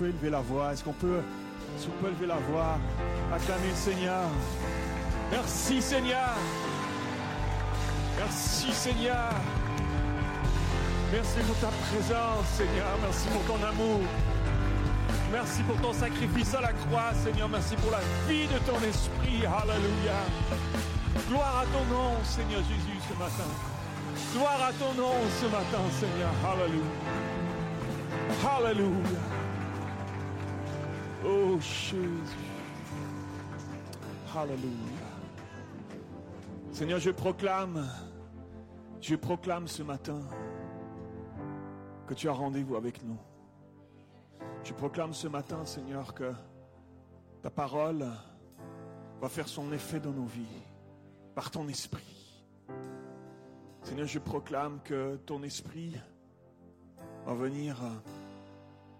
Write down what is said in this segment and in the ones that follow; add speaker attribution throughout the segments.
Speaker 1: Peut élever la voix? Est-ce qu'on peut, est qu'on peut la voix? Acclamer le Seigneur. Merci Seigneur. Merci Seigneur. Merci pour ta présence Seigneur. Merci pour ton amour. Merci pour ton sacrifice à la croix Seigneur. Merci pour la vie de ton esprit. Alléluia. Gloire à ton nom Seigneur Jésus ce matin. Gloire à ton nom ce matin Seigneur. Alléluia. Alléluia. Oh Jésus. Alléluia. Seigneur, je proclame, je proclame ce matin que tu as rendez-vous avec nous. Je proclame ce matin, Seigneur, que ta parole va faire son effet dans nos vies par ton esprit. Seigneur, je proclame que ton esprit va venir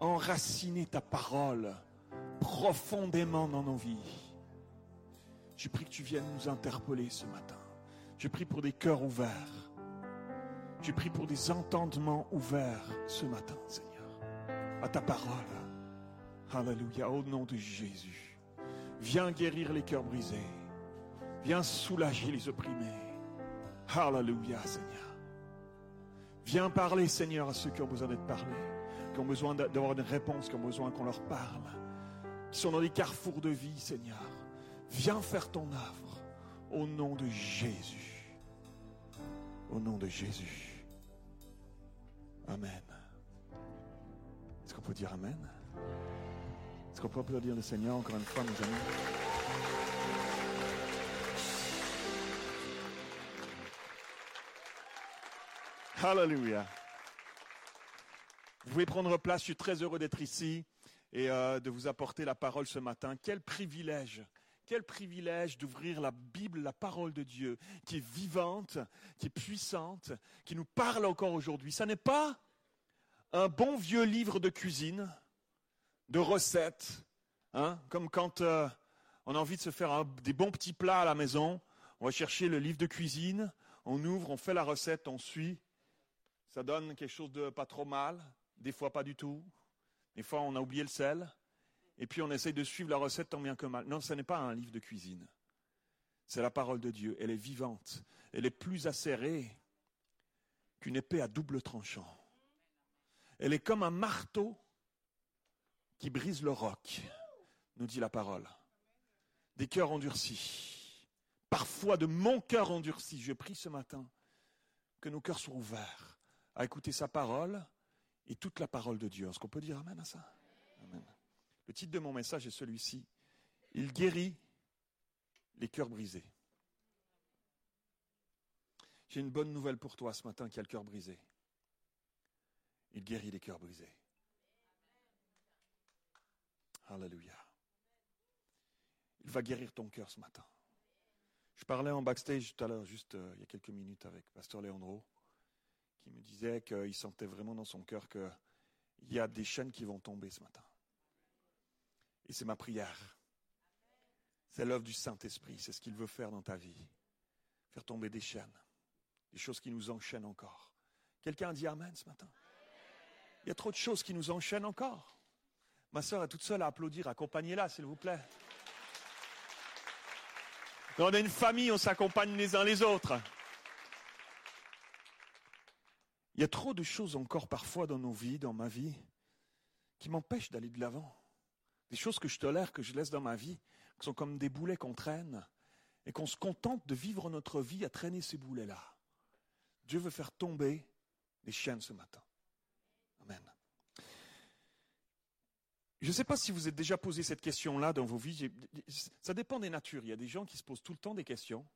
Speaker 1: enraciner ta parole profondément dans nos vies. Je prie que tu viennes nous interpeller ce matin. Je prie pour des cœurs ouverts. Je prie pour des entendements ouverts ce matin, Seigneur, à ta parole. Alléluia, au nom de Jésus. Viens guérir les cœurs brisés. Viens soulager les opprimés. Alléluia, Seigneur. Viens parler, Seigneur, à ceux qui ont besoin d'être parlés, qui ont besoin d'avoir une réponse, qui ont besoin qu'on leur parle, qui sont dans des carrefours de vie, Seigneur. Viens faire ton œuvre au nom de Jésus. Au nom de Jésus. Amen. Est-ce qu'on peut dire Amen? Est-ce qu'on peut applaudir le Seigneur encore une fois, mes amis? Hallelujah. Vous pouvez prendre place, je suis très heureux d'être ici et euh, de vous apporter la parole ce matin. Quel privilège quel privilège d'ouvrir la Bible, la parole de Dieu, qui est vivante, qui est puissante, qui nous parle encore aujourd'hui. Ça n'est pas un bon vieux livre de cuisine, de recettes, hein, comme quand euh, on a envie de se faire des bons petits plats à la maison. On va chercher le livre de cuisine, on ouvre, on fait la recette, on suit. Ça donne quelque chose de pas trop mal, des fois pas du tout. Des fois on a oublié le sel et puis on essaye de suivre la recette tant bien que mal. Non, ce n'est pas un livre de cuisine. C'est la parole de Dieu. Elle est vivante. Elle est plus acérée qu'une épée à double tranchant. Elle est comme un marteau qui brise le roc, nous dit la parole. Des cœurs endurcis. Parfois de mon cœur endurci. Je prie ce matin que nos cœurs soient ouverts à écouter sa parole et toute la parole de Dieu. Est-ce qu'on peut dire Amen à ça? Le titre de mon message est celui-ci. Il guérit les cœurs brisés. J'ai une bonne nouvelle pour toi ce matin qui a le cœur brisé. Il guérit les cœurs brisés. Alléluia. Il va guérir ton cœur ce matin. Je parlais en backstage tout à l'heure, juste euh, il y a quelques minutes, avec Pasteur Léandro, qui me disait qu'il sentait vraiment dans son cœur qu'il y a des chaînes qui vont tomber ce matin. Et c'est ma prière. C'est l'œuvre du Saint-Esprit. C'est ce qu'il veut faire dans ta vie. Faire tomber des chaînes. Des choses qui nous enchaînent encore. Quelqu'un a dit Amen ce matin Il y a trop de choses qui nous enchaînent encore. Ma soeur est toute seule à applaudir. Accompagnez-la, s'il vous plaît. On est une famille, on s'accompagne les uns les autres. Il y a trop de choses encore parfois dans nos vies, dans ma vie, qui m'empêchent d'aller de l'avant. Des choses que je tolère, que je laisse dans ma vie, qui sont comme des boulets qu'on traîne, et qu'on se contente de vivre notre vie à traîner ces boulets-là. Dieu veut faire tomber les chaînes ce matin. Amen. Je ne sais pas si vous êtes déjà posé cette question-là dans vos vies. Ça dépend des natures. Il y a des gens qui se posent tout le temps des questions,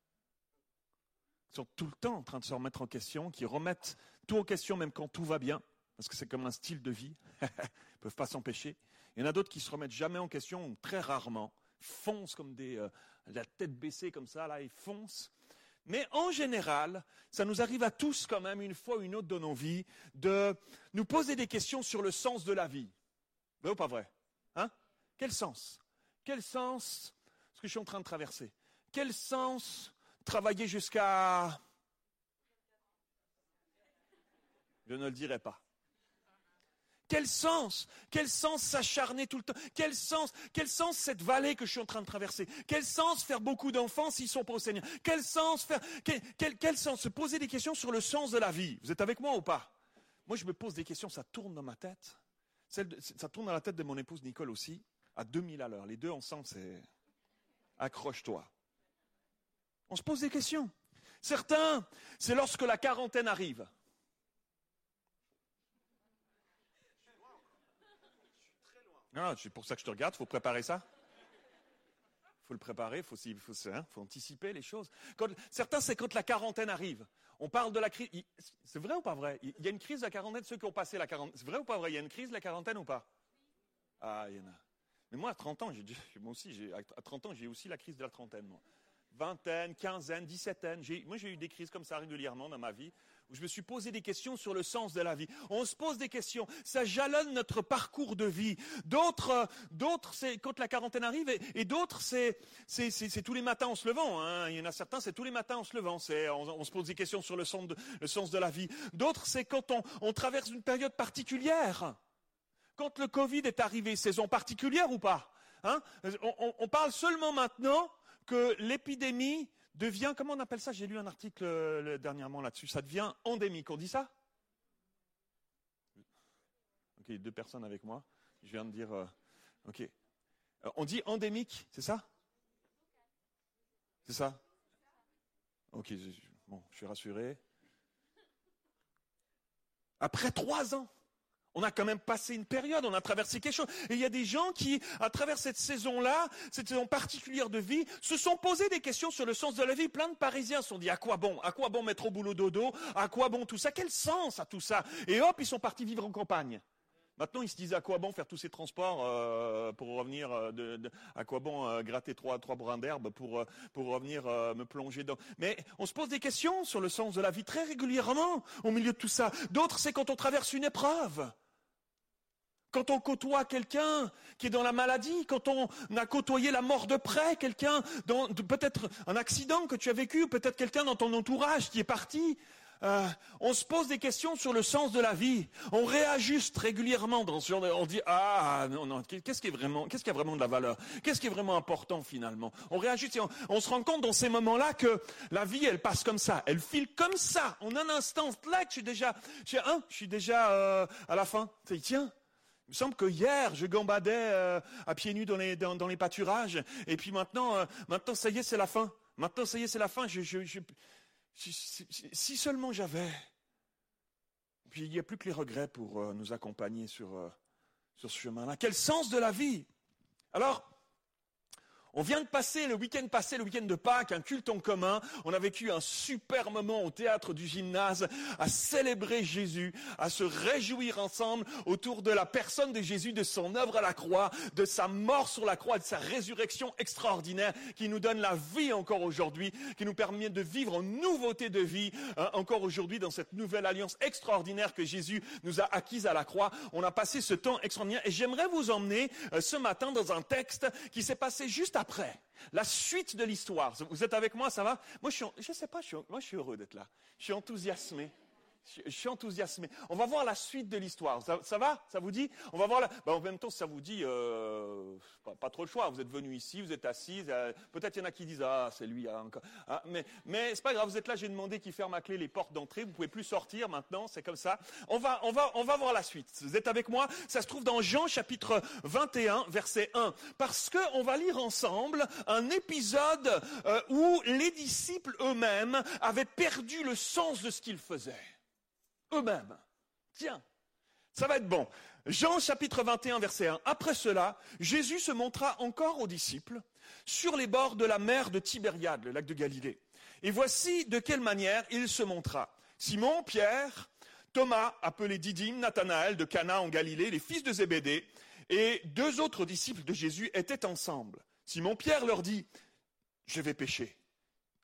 Speaker 1: sont tout le temps en train de se remettre en question, qui remettent tout en question même quand tout va bien, parce que c'est comme un style de vie. Ils ne peuvent pas s'empêcher. Il y en a d'autres qui se remettent jamais en question, très rarement, foncent comme des, euh, la tête baissée comme ça, là, ils foncent. Mais en général, ça nous arrive à tous quand même, une fois ou une autre dans nos vies, de nous poser des questions sur le sens de la vie. Vrai ou pas vrai? Hein? Quel sens? Quel sens? Ce que je suis en train de traverser Quel sens travailler jusqu'à... Je ne le dirai pas. Quel sens Quel sens s'acharner tout le temps? Quel sens Quel sens cette vallée que je suis en train de traverser? Quel sens faire beaucoup d'enfants s'ils sont pas au Seigneur? Quel sens faire quel, quel sens se poser des questions sur le sens de la vie? Vous êtes avec moi ou pas? Moi, je me pose des questions, ça tourne dans ma tête. ça tourne dans la tête de mon épouse Nicole aussi, à 2000 à l'heure. Les deux ensemble, c'est accroche-toi. On se pose des questions. Certains, c'est lorsque la quarantaine arrive. Non, c'est pour ça que je te regarde, il faut préparer ça. Il faut le préparer, il faut, faut, hein, faut, anticiper les choses. certains, c'est quand la quarantaine arrive. On parle de la crise. C'est vrai ou pas vrai? Il y a une crise de la quarantaine, ceux qui ont passé la quarantaine. C'est vrai ou pas vrai? Il y a une crise de la quarantaine ou pas? Ah, il y en a. Mais moi, à 30 ans, moi aussi, à 30 ans, j'ai aussi la crise de la trentaine, moi vingtaine, quinzaine, dix-septaine. Moi, j'ai eu des crises comme ça régulièrement dans ma vie, où je me suis posé des questions sur le sens de la vie. On se pose des questions, ça jalonne notre parcours de vie. D'autres, d'autres, c'est quand la quarantaine arrive, et, d'autres, c'est, tous les matins en se levant. Hein. Il y en a certains, c'est tous les matins en se levant. C'est, on, se pose des questions sur le sens de, la vie. D'autres, c'est quand on, traverse une période particulière. Quand le Covid est arrivé, saison particulière ou pas hein on parle seulement maintenant que l'épidémie devient, comment on appelle ça? J'ai lu un article euh, dernièrement là-dessus, ça devient endémique. On dit ça? Ok, deux personnes avec moi. Je viens de dire, euh, ok. Euh, on dit endémique, c'est ça? C'est ça? Ok, bon, je suis rassuré. Après trois ans, on a quand même passé une période, on a traversé quelque chose. Et il y a des gens qui, à travers cette saison-là, cette saison particulière de vie, se sont posés des questions sur le sens de la vie. Plein de Parisiens se sont dit, à quoi bon? À quoi bon mettre au boulot dodo? À quoi bon tout ça? Quel sens a tout ça? Et hop, ils sont partis vivre en campagne. Maintenant, ils se disent à quoi bon faire tous ces transports euh, pour revenir euh, à quoi bon euh, gratter trois trois brins d'herbe pour pour revenir me plonger dans. Mais on se pose des questions sur le sens de la vie très régulièrement au milieu de tout ça. D'autres, c'est quand on traverse une épreuve. Quand on côtoie quelqu'un qui est dans la maladie, quand on a côtoyé la mort de près, quelqu'un, peut-être un accident que tu as vécu, peut-être quelqu'un dans ton entourage qui est parti, euh, on se pose des questions sur le sens de la vie. On réajuste régulièrement dans ce genre de, on dit ah non non qu'est-ce qui est vraiment qu'est-ce qui a vraiment de la valeur? Qu'est-ce qui est vraiment important finalement On réajuste et on, se rend compte dans ces moments-là que la vie elle passe comme ça, elle file comme ça. En un instant là, je suis déjà, je suis déjà euh, à la fin. Tiens, il me semble que hier, je gambadais euh, à pieds nus dans les, pâturages, et puis maintenant, euh, maintenant, ça y est, c'est la fin. Maintenant, ça y est, c'est la fin. Si seulement j'avais. Puis il n'y a plus que les regrets pour euh, nous accompagner sur, sur ce chemin-là. Quel sens de la vie Alors, on vient de passer le week-end passé, le week-end de Pâques, un culte en commun. On a vécu un super moment au théâtre du gymnase à célébrer Jésus, à se réjouir ensemble autour de la personne de Jésus, de son œuvre à la croix, de sa mort sur la croix, de sa résurrection extraordinaire qui nous donne la vie encore aujourd'hui, qui nous permet de vivre en nouveauté de vie hein, encore aujourd'hui dans cette nouvelle alliance extraordinaire que Jésus nous a acquise à la croix. On a passé ce temps extraordinaire et j'aimerais vous emmener euh, ce matin dans un texte qui s'est passé juste après après, la suite de l'histoire. Vous êtes avec moi, ça va? Moi, je ne sais pas, moi, je suis heureux d'être là. Je suis enthousiasmé. Je, suis enthousiasmé. On va voir la suite de l'histoire. Ça, va? Ça vous dit? On va voir la... Ben, en même temps, ça vous dit, euh, pas, trop le choix. Vous êtes venu ici, vous êtes assis. Euh, peut-être il y en a qui disent, ah, c'est lui. Ah, encore. Ah, mais mais c'est pas grave. Vous êtes là. J'ai demandé qu'il ferme à clé les portes d'entrée. Vous pouvez plus sortir maintenant. C'est comme ça. On va on va on va voir la suite. Vous êtes avec moi? Ça se trouve dans Jean chapitre 21, verset 1. Parce que on va lire ensemble un épisode euh, où les disciples eux-mêmes avaient perdu le sens de ce qu'ils faisaient eux-mêmes. Tiens, ça va être bon. Jean chapitre 21 verset 1. Après cela, Jésus se montra encore aux disciples sur les bords de la mer de Tibériade, le lac de Galilée. Et voici de quelle manière il se montra. Simon, Pierre, Thomas, appelé Didyme, Nathanaël de Cana en Galilée, les fils de Zébédée, et deux autres disciples de Jésus étaient ensemble. Simon Pierre leur dit, je vais pêcher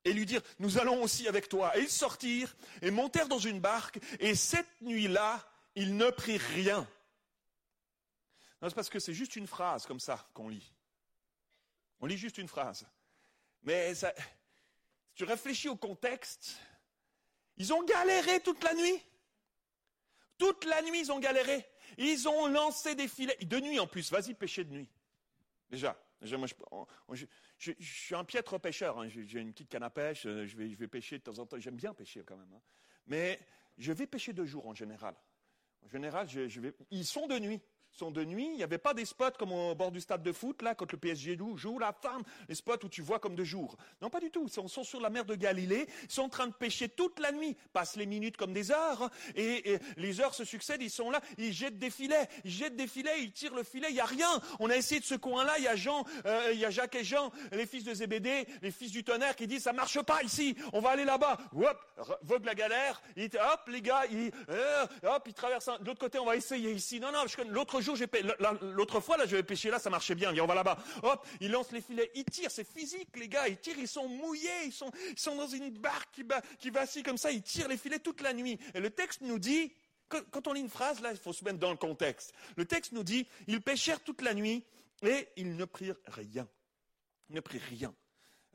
Speaker 1: et lui dire, nous allons aussi avec toi. Et ils sortirent et montèrent dans une barque, et cette nuit-là, ils ne prirent rien. Non, c'est parce que c'est juste une phrase comme ça qu'on lit. On lit juste une phrase. Mais si tu réfléchis au contexte, ils ont galéré toute la nuit. Toute la nuit, ils ont galéré. Ils ont lancé des filets, de nuit en plus, vas-y pêcher de nuit. Déjà, je, suis un piètre pêcheur, hein. j'ai une petite canne à pêche, euh, je vais, pêcher de temps en temps, j'aime bien pêcher quand même. Hein. Mais je vais pêcher de jour en général. En général, je vais... ils sont de nuit sont de nuit. Il n'y avait pas des spots comme au bord du stade de foot, là, quand le PSG joue, la femme, les spots où tu vois comme de jour. Non, pas du tout. Ils sont, sur la mer de Galilée, ils sont en train de pêcher toute la nuit, passent les minutes comme des heures, et, les heures se succèdent, ils sont là, ils jettent des filets, ils jettent des filets, ils tirent le filet, il n'y a rien. On a essayé de ce coin-là, il y a Jean, euh, y a Jacques et Jean, les fils de Zébédée, les fils du tonnerre, qui disent, ça marche pas ici, on va aller là-bas. Hop, vogue la galère, hop, les gars, ils, euh, hop, ils traversent de l'autre côté, on va essayer ici. Non, non, l'autre jour, l'autre fois, là, je vais pêcher là, ça marchait bien. Viens, on va là-bas. Hop, ils lancent les filets, ils tirent, c'est physique, les gars. Ils tirent, ils sont mouillés, ils sont, ils sont dans une barque qui, va, qui vacille comme ça. Ils tirent les filets toute la nuit. Et le texte nous dit, quand on lit une phrase, là, il faut se mettre dans le contexte. Le texte nous dit, ils pêchèrent toute la nuit et ils ne prirent rien. Ils ne prirent rien.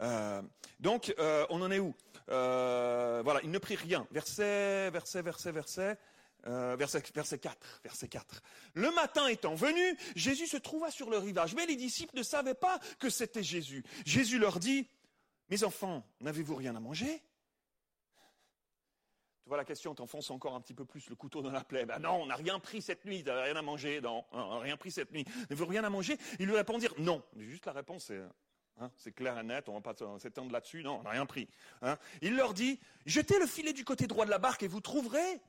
Speaker 1: Euh, donc, euh, on en est où? Euh, Voilà, ils ne prirent rien. Verset, verset, verset, verset. Euh, verset, 4, verset 4. Le matin étant venu, Jésus se trouva sur le rivage, mais les disciples ne savaient pas que c'était Jésus. Jésus leur dit, mes enfants, n'avez-vous rien à manger? Tu vois la question, t'enfonces encore un petit peu plus le couteau dans la plaie. Ben non, on n'a rien pris cette nuit, t'as rien à manger, non, on n'a rien pris cette nuit. N'avez-vous rien à manger? Ils lui répondirent non. Juste la réponse, c'est hein, c'est clair et net, on va pas s'étendre là-dessus, non, on n'a rien pris. Hein. Il leur dit, jetez le filet du côté droit de la barque et vous trouverez.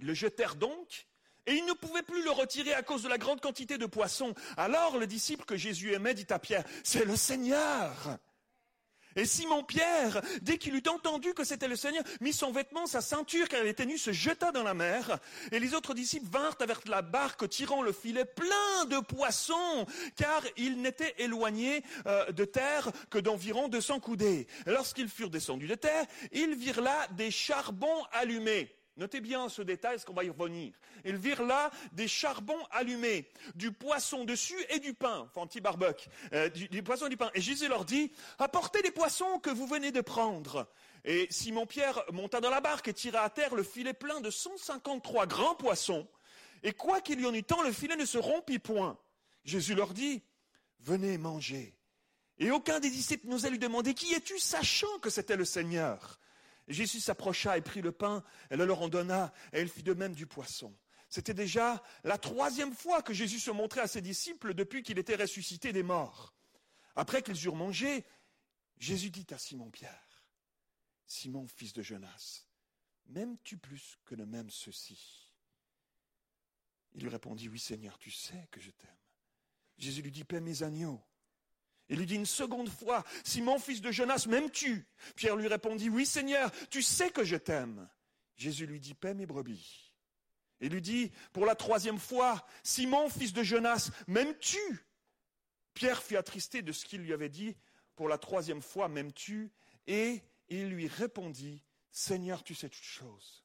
Speaker 1: Ils le jetèrent donc, et ils ne pouvaient plus le retirer à cause de la grande quantité de poissons. Alors le disciple que Jésus aimait dit à Pierre, c'est le Seigneur. Et Simon-Pierre, dès qu'il eut entendu que c'était le Seigneur, mit son vêtement, sa ceinture, car elle était nue, se jeta dans la mer. Et les autres disciples vinrent avec la barque, tirant le filet plein de poissons, car ils n'étaient éloignés euh, de terre que d'environ 200 coudées. Lorsqu'ils furent descendus de terre, ils virent là des charbons allumés. Notez bien ce détail, parce qu'on va y revenir. Ils virent là des charbons allumés, du poisson dessus et du pain, enfin un petit barbecue, euh, du, poisson et du pain. Et Jésus leur dit, apportez les poissons que vous venez de prendre. Et Simon-Pierre monta dans la barque et tira à terre le filet plein de 153 grands poissons. Et quoi qu'il y en eût tant, le filet ne se rompit point. Jésus leur dit, venez manger. Et aucun des disciples n'osait lui demander, qui es-tu, sachant que c'était le Seigneur? Jésus s'approcha et prit le pain, et le leur en donna, et elle fit de même du poisson. C'était déjà la troisième fois que Jésus se montrait à ses disciples depuis qu'il était ressuscité des morts. Après qu'ils eurent mangé, Jésus dit à Simon-Pierre, Simon, fils de Jonas, m'aimes-tu plus que ne m'aime ceci Il lui répondit, oui Seigneur, tu sais que je t'aime. Jésus lui dit, paie mes agneaux. Il lui dit une seconde fois, Simon, fils de Jonas, m'aimes-tu? Pierre lui répondit, oui Seigneur, tu sais que je t'aime. Jésus lui dit, paie mes brebis. Il lui dit, pour la troisième fois, Simon, fils de Jonas, m'aimes-tu? Pierre fut attristé de ce qu'il lui avait dit, pour la troisième fois, m'aimes-tu? Et il lui répondit, Seigneur, tu sais toutes choses.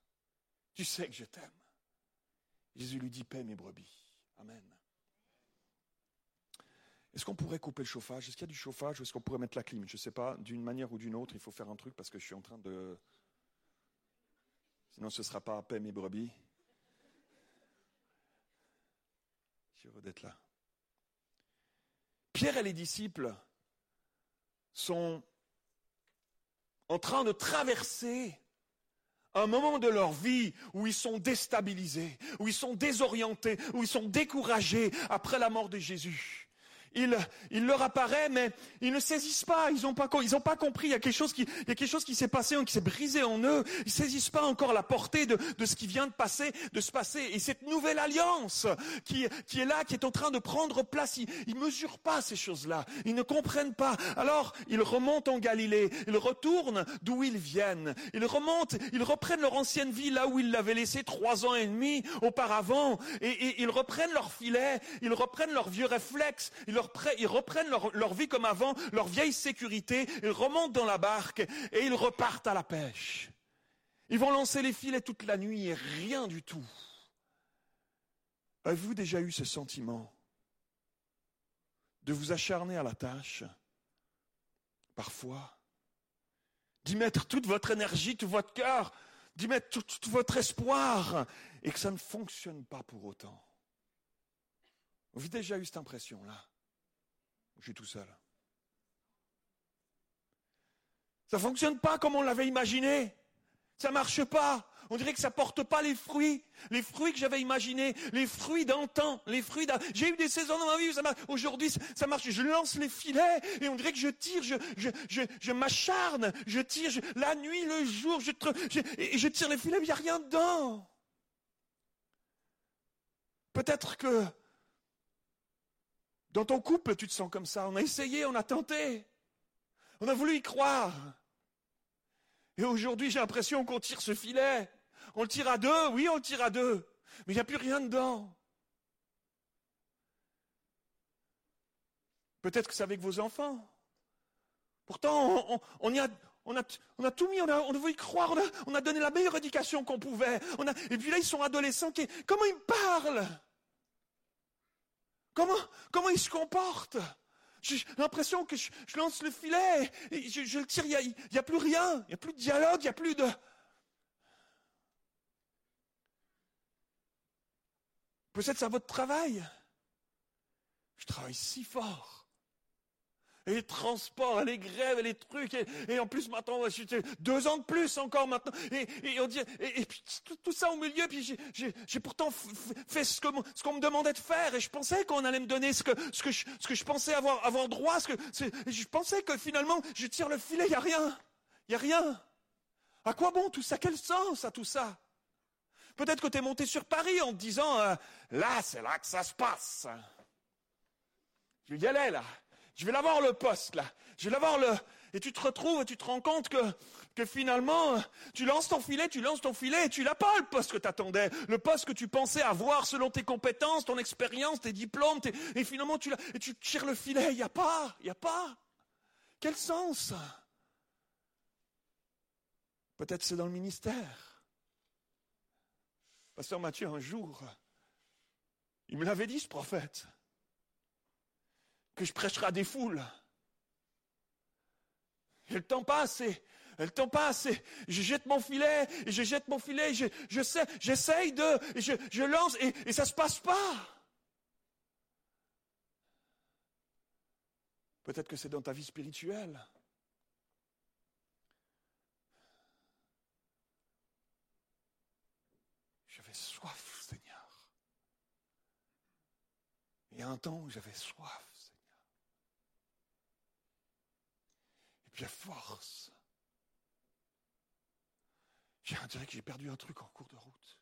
Speaker 1: Tu sais que je t'aime. Jésus lui dit, paie mes brebis. Amen. Est-ce qu'on pourrait couper le chauffage? Est-ce qu'il y a du chauffage ou est-ce qu'on pourrait mettre la clim? Je ne sais pas, d'une manière ou d'une autre, il faut faire un truc parce que je suis en train de... Sinon, ce ne sera pas à paix mes brebis. Je suis heureux d'être là. Pierre et les disciples sont en train de traverser un moment de leur vie où ils sont déstabilisés, où ils sont désorientés, où ils sont découragés après la mort de Jésus il, leur apparaît, mais ils ne saisissent pas. Ils n'ont pas, ils pas compris. Il y a quelque chose qui, il y a quelque chose qui s'est passé, qui s'est brisé en eux. Ils saisissent pas encore la portée de, de ce qui vient de passer, de se passer. Et cette nouvelle alliance qui, qui est là, qui est en train de prendre place, ils, ils mesurent pas ces choses-là. Ils ne comprennent pas. Alors, ils remontent en Galilée. Ils retournent d'où ils viennent. Ils remontent, ils reprennent leur ancienne vie là où ils l'avaient laissé trois ans et demi auparavant. Et, ils reprennent leur filet. Ils reprennent leurs vieux réflexes. Ils reprennent leur, vie comme avant, leur vieille sécurité, ils remontent dans la barque et ils repartent à la pêche. Ils vont lancer les filets toute la nuit et rien du tout. Avez-vous déjà eu ce sentiment de vous acharner à la tâche, parfois, d'y mettre toute votre énergie, tout votre cœur, d'y mettre tout, votre espoir et que ça ne fonctionne pas pour autant. Vous avez déjà eu cette impression-là? Je suis tout seul. Ça ne fonctionne pas comme on l'avait imaginé. Ça ne marche pas. On dirait que ça porte pas les fruits, les fruits que j'avais imaginés, les fruits d'antan, les fruits J'ai eu des saisons dans ma vie où aujourd'hui ça marche. Je lance les filets et on dirait que je tire, je, m'acharne, je tire la nuit, le jour, je, je tire les filets, mais il n'y a rien dedans. Peut-être que dans ton couple, tu te sens comme ça. On a essayé, on a tenté. On a voulu y croire. Et aujourd'hui, j'ai l'impression qu'on tire ce filet. On le tire à deux, oui, on le tire à deux. Mais il n'y a plus rien dedans. Peut-être que c'est avec vos enfants. Pourtant, on, a, tout mis, on a, on y croire, on a, donné la meilleure éducation qu'on pouvait. et puis là, ils sont adolescents. comment ils parlent? Comment, comment ils se comportent j'ai l'impression que je, lance le filet, et je, le tire, il n'y a, plus rien, il n'y a plus de dialogue, il n'y a plus de... Peut-être c'est à votre travail. Je travaille si fort et les transports, et les grèves, les trucs, et, en plus maintenant, deux ans de plus encore maintenant, et, on dit, et, puis tout, ça au milieu, puis j'ai pourtant fait ce qu'on me demandait de faire, et je pensais qu'on allait me donner ce que, je, pensais avoir, droit, ce que, je pensais que finalement, je tire le filet, il a rien, il a rien. À quoi bon tout ça? Quel sens à tout ça? Peut-être que tu es monté sur Paris en te disant, euh, là, c'est là que ça se passe. Je y aller là. Je vais l'avoir le poste là. Je vais l'avoir le. Et tu te retrouves et tu te rends compte que, finalement, tu lances ton filet, tu lances ton filet et tu n'as pas le poste que tu attendais. Le poste que tu pensais avoir selon tes compétences, ton expérience, tes diplômes. Et finalement, tu, et tu tires le filet. Il n'y a pas. Il n'y a pas. Quel sens Peut-être c'est dans le ministère. Pasteur Mathieu, un jour, il me l'avait dit, ce prophète que je prêcherai à des foules. Et le temps passe et le temps passe et je jette mon filet et je jette mon filet je, je sais, j'essaye de, je lance et, et ça se passe pas. Peut-être que c'est dans ta vie spirituelle. J'avais soif, Seigneur. Il y a un temps où j'avais soif. J'ai force. J'ai dirait que j'ai perdu un truc en cours de route.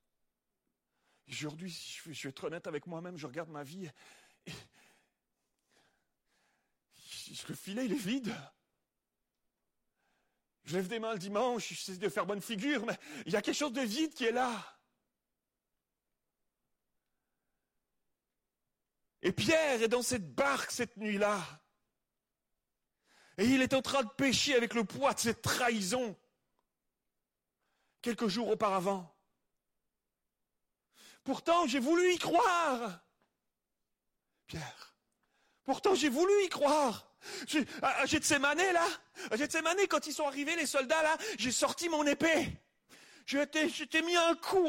Speaker 1: Aujourd'hui, je vais être honnête avec moi-même, je regarde ma vie et le filet, il est vide. Je lève des mains le dimanche, j'essaie de faire bonne figure, mais il y a quelque chose de vide qui est là. Et Pierre est dans cette barque cette nuit-là. Et il est en train de pécher avec le poids de cette trahison quelques jours auparavant. Pourtant, j'ai voulu y croire. Pierre. Pourtant, j'ai voulu y croire. À Gethsemane, là, à Gethsemane, quand ils sont arrivés, les soldats, là, j'ai sorti mon épée. Je t'ai mis un coup,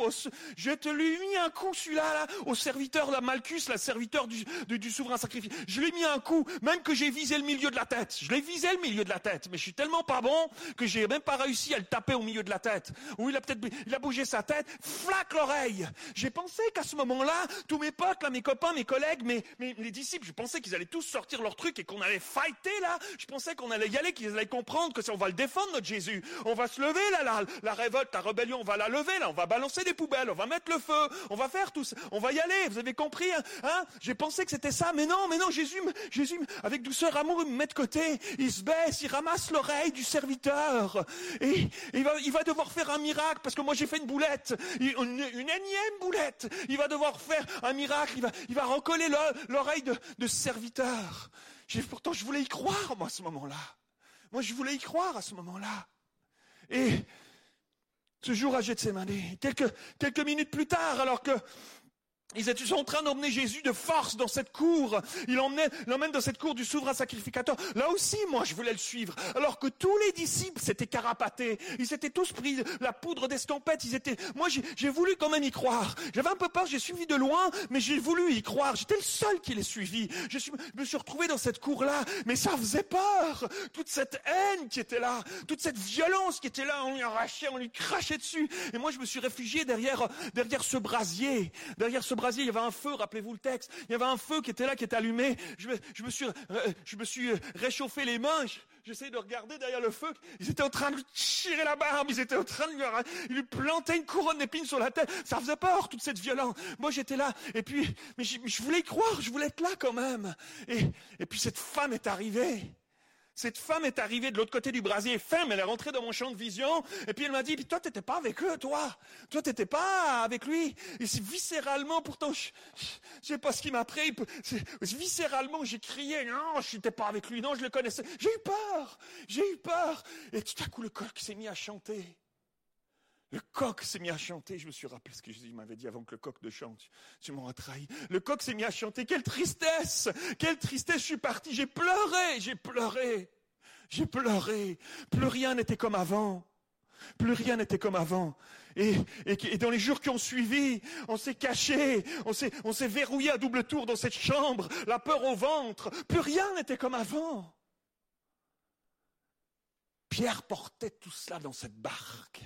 Speaker 1: je te lui ai mis un coup celui-là, là, au serviteur de la Malchus, la serviteur du, du, souverain sacrifié. Je lui ai mis un coup, même que j'ai visé le milieu de la tête. Je l'ai visé le milieu de la tête, mais je suis tellement pas bon que j'ai même pas réussi à le taper au milieu de la tête. Ou il a peut-être, il a bougé sa tête, flac l'oreille. J'ai pensé qu'à ce moment-là, tous mes potes, mes copains, mes collègues, mes, mes les disciples, je pensais qu'ils allaient tous sortir leur truc et qu'on allait fighter là. Je pensais qu'on allait y aller, qu'ils allaient comprendre que si on va le défendre notre Jésus, on va se lever là, la, la révolte, la rébellion on va la lever là, on va balancer des poubelles, on va mettre le feu, on va faire tout ça, on va y aller, vous avez compris hein, hein? J'ai pensé que c'était ça, mais non, mais non, Jésus, Jésus, avec douceur, amour, il me met de côté, il se baisse, il ramasse l'oreille du serviteur, et, il, va, il va devoir faire un miracle, parce que moi j'ai fait une boulette, une, énième boulette, il va devoir faire un miracle, il va, il va recoller l'oreille de, de serviteur. Pourtant, je voulais y croire, moi, à ce moment-là. Moi, je voulais y croire à ce moment-là. Et ce jour à Gethsemane, quelques, quelques minutes plus tard, alors que Ils étaient en train d'emmener Jésus de force dans cette cour. Il l'emmène dans cette cour du souverain sacrificateur. Là aussi, moi, je voulais le suivre. Alors que tous les disciples s'étaient carapatés. Ils s'étaient tous pris la poudre d'escampette. Ils étaient, moi, j'ai voulu quand même y croire. J'avais un peu peur, j'ai suivi de loin, mais j'ai voulu y croire. J'étais le seul qui les suivi. Je, me suis retrouvé dans cette cour-là, mais ça faisait peur. Toute cette haine qui était là, toute cette violence qui était là, on lui arrachait, on lui crachait dessus. Et moi, je me suis réfugié derrière, derrière ce brasier, derrière ce il y avait un feu, rappelez-vous le texte, il y avait un feu qui était là, qui était allumé. Je me, suis, me suis réchauffé les mains, j'essayais de regarder derrière le feu. Ils étaient en train de lui tirer la barbe, ils étaient en train de lui, planter une couronne d'épines sur la tête. Ça faisait peur, toute cette violence. Moi, j'étais là, et puis, mais je, voulais croire, je voulais être là quand même. Et puis cette femme est arrivée. Cette femme est arrivée de l'autre côté du brasier ferme, elle est rentrée dans mon champ de vision, et puis elle m'a dit, toi, t'étais pas avec eux, toi. Toi, t'étais pas avec lui. Et c'est viscéralement, pourtant, je, je, sais pas ce qui m'a pris. Viscéralement, j'ai crié, non, je n'étais pas avec lui, non, je le connaissais. J'ai eu peur, j'ai eu peur. Et tout à coup, le coq s'est mis à chanter. Le coq s'est mis à chanter. Je me suis rappelé ce que Jésus m'avait dit avant que le coq ne chante. Tu m'auras trahi. Le coq s'est mis à chanter. Quelle tristesse! Quelle tristesse! Je suis parti. J'ai pleuré. J'ai pleuré. J'ai pleuré. Plus rien n'était comme avant. Plus rien n'était comme avant. Et, dans les jours qui ont suivi, on s'est caché, on s'est verrouillé à double tour dans cette chambre, la peur au ventre. Plus rien n'était comme avant. Pierre portait tout cela dans cette barque.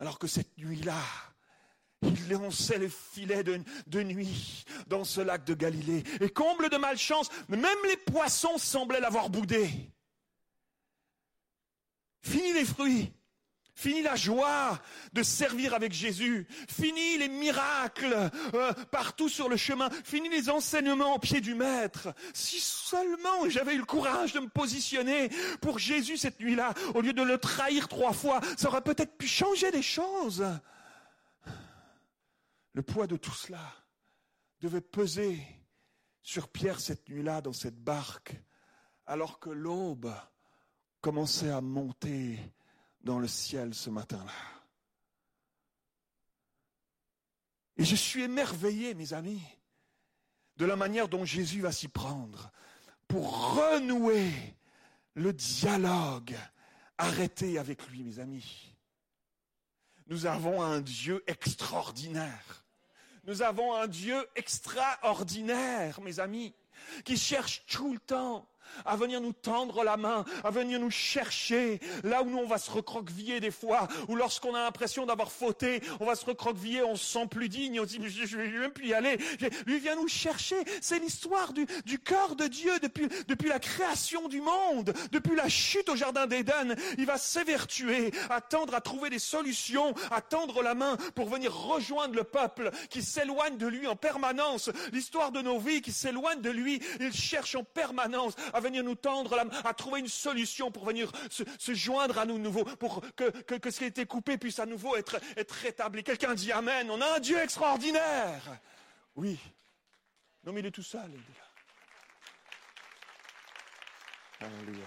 Speaker 1: Alors que cette nuit-là, il lançait le filet de, nuit dans ce lac de Galilée. Et comble de malchance, même les poissons semblaient l'avoir boudé. Fini les fruits. Fini la joie de servir avec Jésus. Fini les miracles euh, partout sur le chemin. Fini les enseignements au pied du Maître. Si seulement j'avais eu le courage de me positionner pour Jésus cette nuit-là, au lieu de le trahir trois fois, ça aurait peut-être pu changer des choses. Le poids de tout cela devait peser sur Pierre cette nuit-là dans cette barque, alors que l'aube commençait à monter dans le ciel ce matin-là. Et je suis émerveillé, mes amis, de la manière dont Jésus va s'y prendre pour renouer le dialogue arrêté avec lui, mes amis. Nous avons un Dieu extraordinaire. Nous avons un Dieu extraordinaire, mes amis, qui cherche tout le temps à venir nous tendre la main, à venir nous chercher, là où nous on va se recroqueviller des fois, ou lorsqu'on a l'impression d'avoir fauté, on va se recroqueviller, on se sent plus digne, on se dit, je, je vais même plus y aller. Lui vient nous chercher. C'est l'histoire du, du cœur de Dieu depuis, depuis la création du monde, depuis la chute au jardin d'Éden. Il va s'évertuer, attendre à trouver des solutions, à tendre la main pour venir rejoindre le peuple qui s'éloigne de lui en permanence. L'histoire de nos vies qui s'éloigne de lui, il cherche en permanence venir nous tendre la main, à trouver une solution pour venir se, joindre à nous nouveau, pour que, ce qui a été coupé puisse à nouveau être, rétabli. Quelqu'un dit Amen. On a un Dieu extraordinaire. Oui. Non, mais il est tout seul. Alléluia.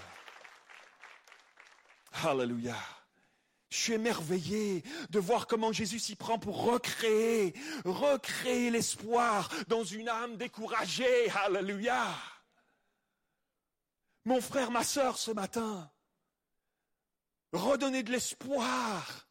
Speaker 1: Alléluia. Je suis émerveillé de voir comment Jésus s'y prend pour recréer, recréer l'espoir dans une âme découragée. Alléluia. Mon frère, ma sœur, ce matin, redonner de l'espoir.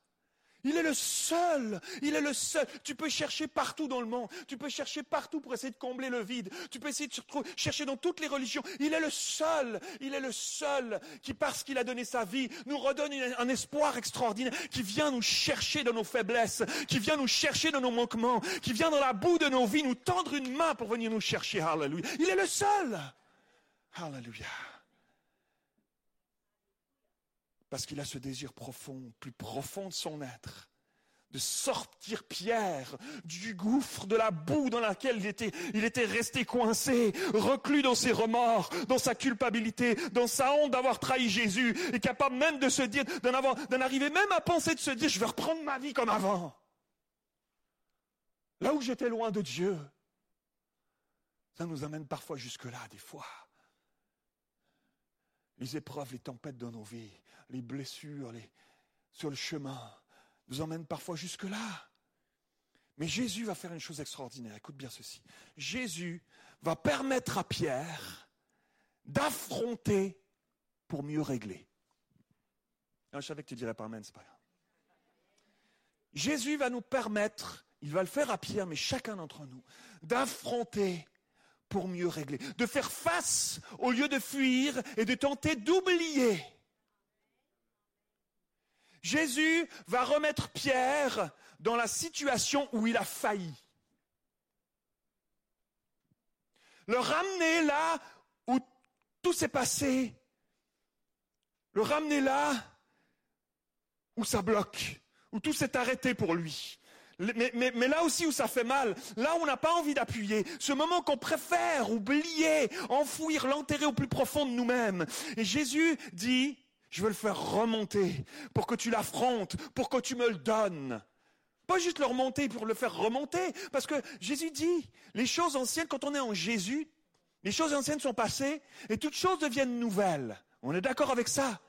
Speaker 1: Il est le seul, il est le seul. Tu peux chercher partout dans le monde, tu peux chercher partout pour essayer de combler le vide, tu peux essayer de chercher dans toutes les religions. Il est le seul, il est le seul qui, parce qu'il a donné sa vie, nous redonne un espoir extraordinaire, qui vient nous chercher dans nos faiblesses, qui vient nous chercher dans nos manquements, qui vient dans la boue de nos vies nous tendre une main pour venir nous chercher. Alléluia. Il est le seul. Alléluia. Parce qu'il a ce désir profond, plus profond de son être, de sortir Pierre du gouffre, de la boue dans laquelle il était, resté coincé, reclus dans ses remords, dans sa culpabilité, dans sa honte d'avoir trahi Jésus, et capable même de se dire, d'en arriver même à penser de se dire, je vais reprendre ma vie comme avant. Là où j'étais loin de Dieu. Ça nous amène parfois jusque-là, des fois. Les épreuves, les tempêtes dans nos vies, les blessures, les, sur le chemin, nous emmènent parfois jusque-là. Mais Jésus va faire une chose extraordinaire. Écoute bien ceci. Jésus va permettre à Pierre d'affronter pour mieux régler. je savais que tu dirais pas Amen, c'est pas grave. Jésus va nous permettre, il va le faire à Pierre, mais chacun d'entre nous, d'affronter pour mieux régler, de faire face au lieu de fuir et de tenter d'oublier. Jésus va remettre Pierre dans la situation où il a failli. Le ramener là où tout s'est passé. Le ramener là où ça bloque, où tout s'est arrêté pour lui. Mais, là aussi où ça fait mal, là où on n'a pas envie d'appuyer, ce moment qu'on préfère oublier, enfouir, l'enterrer au plus profond de nous-mêmes. Et Jésus dit, je veux le faire remonter pour que tu l'affrontes, pour que tu me le donnes. Pas juste le remonter pour le faire remonter, parce que Jésus dit, les choses anciennes, quand on est en Jésus, les choses anciennes sont passées et toutes choses deviennent nouvelles. On est d'accord avec ça?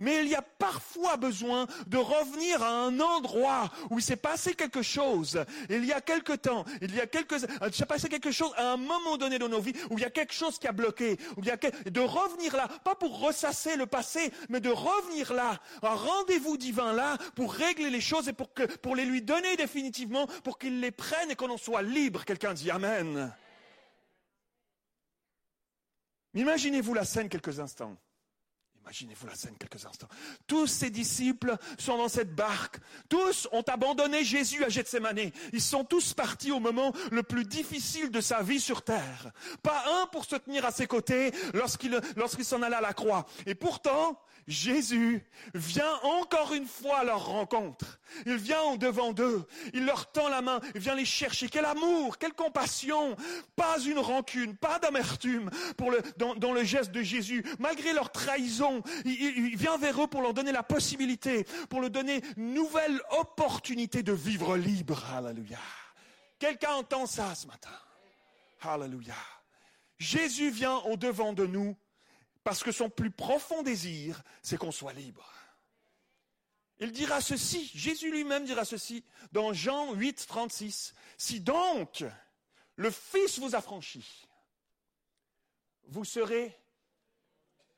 Speaker 1: Mais il y a parfois besoin de revenir à un endroit où il s'est passé quelque chose. Il y a quelque temps, il y a quelques, il s'est passé quelque chose à un moment donné dans nos vies où il y a quelque chose qui a bloqué, où il y a de revenir là, pas pour ressasser le passé, mais de revenir là, un rendez-vous divin là, pour régler les choses et pour que, pour les lui donner définitivement, pour qu'il les prenne et qu'on en soit libre. Quelqu'un dit Amen. Imaginez-vous la scène quelques instants. Imaginez-vous la scène quelques instants. Tous ces disciples sont dans cette barque. Tous ont abandonné Jésus à Gethsemane. Ils sont tous partis au moment le plus difficile de sa vie sur terre. Pas un pour se tenir à ses côtés lorsqu'il s'en allait à la croix. Et pourtant, Jésus vient encore une fois à leur rencontre. Il vient en devant d'eux. Il leur tend la main. Il vient les chercher. Quel amour, quelle compassion. Pas une rancune, pas d'amertume dans, dans le geste de Jésus. Malgré leur trahison, il, vient vers eux pour leur donner la possibilité, pour leur donner une nouvelle opportunité de vivre libre. Alléluia. Quelqu'un entend ça ce matin. Alléluia. Jésus vient au devant de nous parce que son plus profond désir, c'est qu'on soit libre. Il dira ceci, Jésus lui-même dira ceci dans Jean 8, 36. Si donc le Fils vous affranchit, vous serez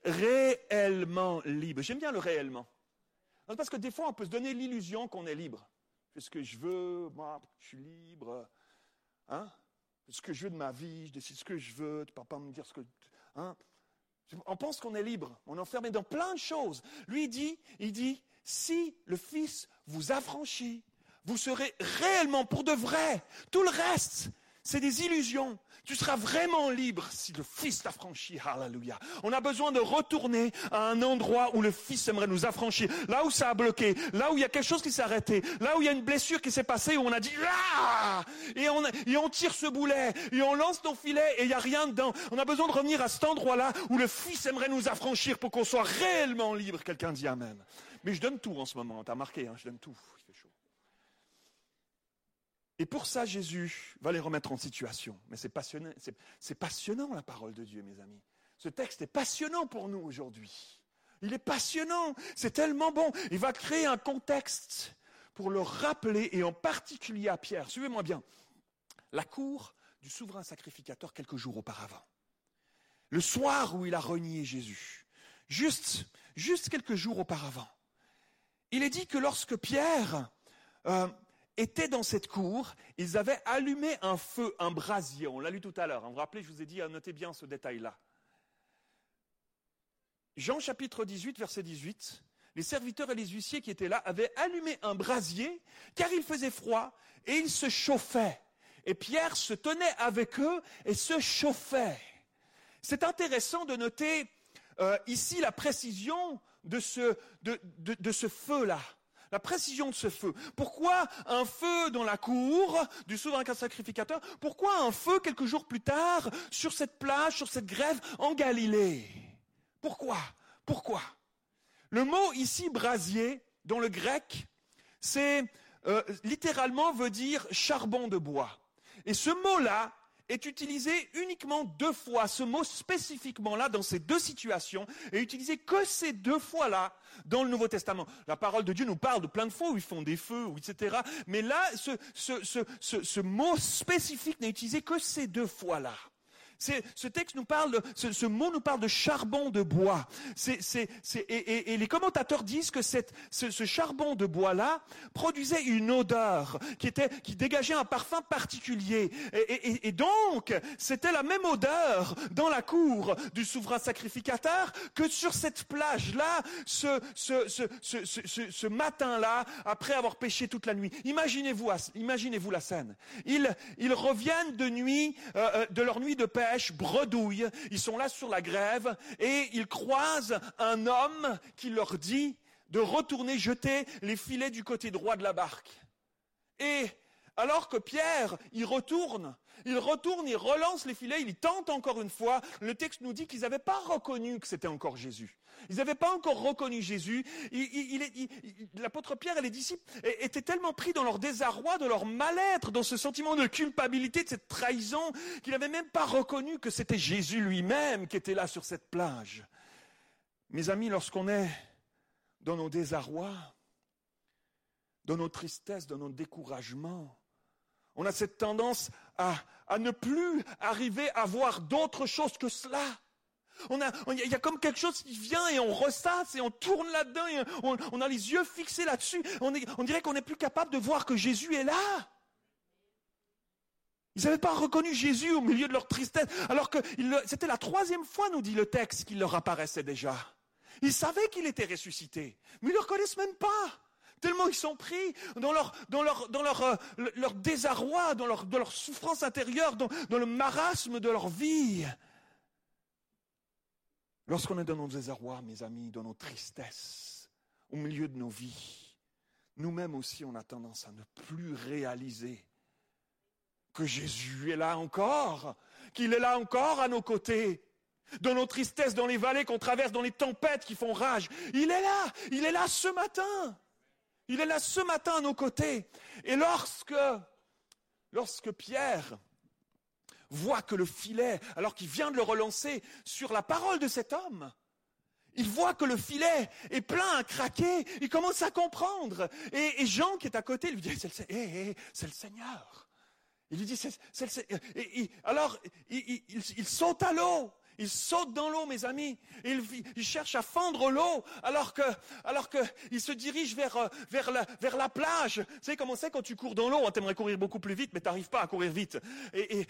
Speaker 1: réellement libre. J'aime bien le réellement. Parce que des fois, on peut se donner l'illusion qu'on est libre. Je fais ce que je veux, moi, je suis libre. Hein? Ce que je veux de ma vie, je décide ce que je veux, tu ne peux pas me dire ce que. Hein? On pense qu'on est libre, on est enfermé dans plein de choses. Lui dit, il dit, si le Fils vous affranchit, vous serez réellement pour de vrai. Tout le reste, c'est des illusions. Tu seras vraiment libre si le Fils t'affranchit. Alléluia. On a besoin de retourner à un endroit où le Fils aimerait nous affranchir. Là où ça a bloqué. Là où il y a quelque chose qui s'est arrêté. Là où il y a une blessure qui s'est passée où on a dit ah et on, et on tire ce boulet. Et on lance ton filet et il n'y a rien dedans. On a besoin de revenir à cet endroit-là où le Fils aimerait nous affranchir pour qu'on soit réellement libre. Quelqu'un dit Amen. Mais je donne tout en ce moment. T'as marqué, hein, je donne tout. Et pour ça, Jésus va les remettre en situation. Mais c'est passionnant, la parole de Dieu, mes amis. Ce texte est passionnant pour nous aujourd'hui. Il est passionnant, c'est tellement bon. Il va créer un contexte pour le rappeler, et en particulier à Pierre. Suivez-moi bien. La cour du souverain sacrificateur quelques jours auparavant. Le soir où il a renié Jésus. Juste, juste quelques jours auparavant. Il est dit que lorsque Pierre euh, étaient dans cette cour, ils avaient allumé un feu, un brasier. On l'a lu tout à l'heure. Vous vous rappelez, je vous ai dit, notez bien ce détail-là. Jean chapitre 18, verset 18. Les serviteurs et les huissiers qui étaient là avaient allumé un brasier car il faisait froid et ils se chauffaient. Et Pierre se tenait avec eux et se chauffait. C'est intéressant de noter euh, ici la précision de ce, de ce feu-là la précision de ce feu. Pourquoi un feu dans la cour du souverain sacrificateur Pourquoi un feu quelques jours plus tard sur cette plage, sur cette grève en Galilée? Pourquoi? Pourquoi? Le mot ici brasier, dans le grec, c'est euh, littéralement veut dire charbon de bois. Et ce mot-là est utilisé uniquement deux fois. Ce mot spécifiquement là, dans ces deux situations, est utilisé que ces deux fois-là dans le Nouveau Testament. La parole de Dieu nous parle de plein de fois où ils font des feux, etc. Mais là, ce, ce mot spécifique n'est utilisé que ces deux fois-là ce texte nous parle, ce, mot nous parle de charbon de bois. et, les commentateurs disent que ce, charbon de bois-là produisait une odeur qui, était, qui dégageait un parfum particulier. Et, donc, c'était la même odeur dans la cour du souverain sacrificateur que sur cette plage-là, ce, ce, matin-là, après avoir pêché toute la nuit. Imaginez-vous, imaginez-vous la scène. Ils, ils reviennent de nuit, euh, euh, de leur nuit de bredouille, ils sont là sur la grève et ils croisent un homme qui leur dit de retourner jeter les filets du côté droit de la barque. Et alors que Pierre, il retourne, il retourne, il relance les filets, il tente encore une fois, le texte nous dit qu'ils n'avaient pas reconnu que c'était encore Jésus. Ils n'avaient pas encore reconnu Jésus. L'apôtre Pierre et les disciples étaient tellement pris dans leur désarroi, de leur mal-être, dans ce sentiment de culpabilité, de cette trahison, qu'ils n'avaient même pas reconnu que c'était Jésus lui-même qui était là sur cette plage. Mes amis, lorsqu'on est dans nos désarrois, dans nos tristesses, dans nos découragements, on a cette tendance à, ne plus arriver à voir d'autre chose que cela. Il y a comme quelque chose qui vient et on ressasse et on tourne là-dedans et on, a les yeux fixés là-dessus. On, on dirait qu'on n'est plus capable de voir que Jésus est là. Ils n'avaient pas reconnu Jésus au milieu de leur tristesse, alors que c'était la troisième fois, nous dit le texte, qu'il leur apparaissait déjà. Ils savaient qu'il était ressuscité, mais ils ne le reconnaissent même pas. Tellement ils sont pris dans leur, dans leur, dans leur, euh, leur désarroi, dans leur, dans leur souffrance intérieure, dans, dans le marasme de leur vie. Lorsqu'on est dans nos désarrois, mes amis, dans nos tristesses, au milieu de nos vies, nous-mêmes aussi, on a tendance à ne plus réaliser que Jésus est là encore, qu'il est là encore à nos côtés. Dans nos tristesses, dans les vallées qu'on traverse, dans les tempêtes qui font rage. Il est là, il est là ce matin. Il est là ce matin à nos côtés. Et lorsque, lorsque Pierre voit que le filet, alors qu'il vient de le relancer sur la parole de cet homme, il voit que le filet est plein à craquer, il commence à comprendre. Et, Jean qui est à côté lui dit, c'est le, eh, eh, Seigneur. Il lui dit, c'est, le Seigneur. Alors, il saute à l'eau. Il saute dans l'eau, mes amis. Il, il, cherche à fendre l'eau, alors que, alors que, se dirige vers, euh, vers la, plage. Vous savez comment c'est quand tu cours dans l'eau? T'aimerais courir beaucoup plus vite, mais t'arrives pas à courir vite. Et,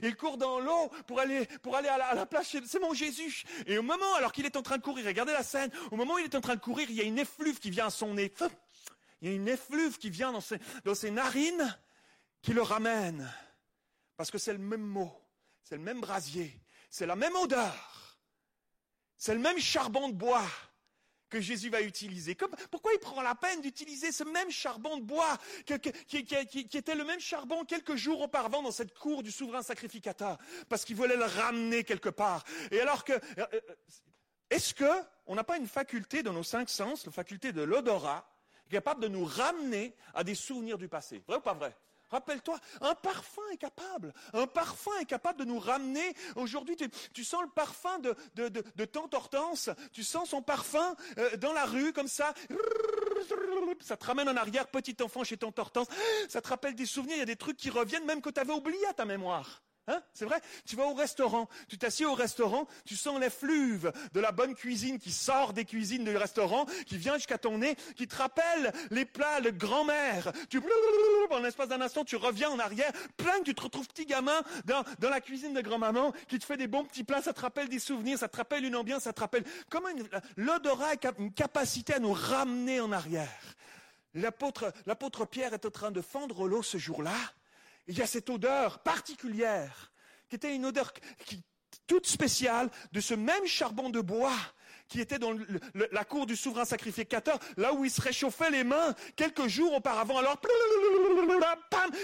Speaker 1: il court dans l'eau pour aller, pour aller à la, à la plage. C'est mon Jésus. Et au moment, alors qu'il est en train de courir, regardez la scène. Au moment où il est en train de courir, il y a une effluve qui vient à son nez. Il y a une effluve qui vient dans ses, dans ses narines qui le ramène. Parce que c'est le même mot. C'est le même brasier c'est la même odeur. C'est le même charbon de bois que Jésus va utiliser. pourquoi il prend la peine d'utiliser ce même charbon de bois qui, était le même charbon quelques jours auparavant dans cette cour du souverain sacrificateur Parce qu'il voulait le ramener quelque part. Et alors que... Euh, euh, est-ce que on n'a pas une faculté dans nos cinq sens, la faculté de l'odorat, capable de nous ramener à des souvenirs du passé? Vrai ou pas vrai? Rappelle-toi, un parfum est capable. Un parfum est capable de nous ramener. Aujourd'hui, tu, sens le parfum de, Tante Hortense. Tu sens son parfum euh, dans la rue, comme ça. Ça te ramène en arrière, petit enfant chez Tante Hortense. Ça te rappelle des souvenirs. Il y a des trucs qui reviennent, même que tu avais oublié à ta mémoire. Hein c'est vrai? Tu vas au restaurant, tu t'assieds au restaurant, tu sens l'effluve de la bonne cuisine qui sort des cuisines du restaurant, qui vient jusqu'à ton nez, qui te rappelle les plats de grand-mère. Tu, en l'espace d'un instant, tu reviens en arrière, plein, tu te retrouves petit gamin dans, dans la cuisine de grand-maman, qui te fait des bons petits plats, ça te rappelle des souvenirs, ça te rappelle une ambiance, ça te rappelle comment l'odorat a une capacité à nous ramener en arrière. L'apôtre, l'apôtre Pierre est en train de fendre l'eau ce jour-là, il y a cette odeur particulière, qui était une odeur toute spéciale de ce même charbon de bois qui était dans la cour du souverain sacrificateur, là où il se réchauffait les mains quelques jours auparavant. Alors,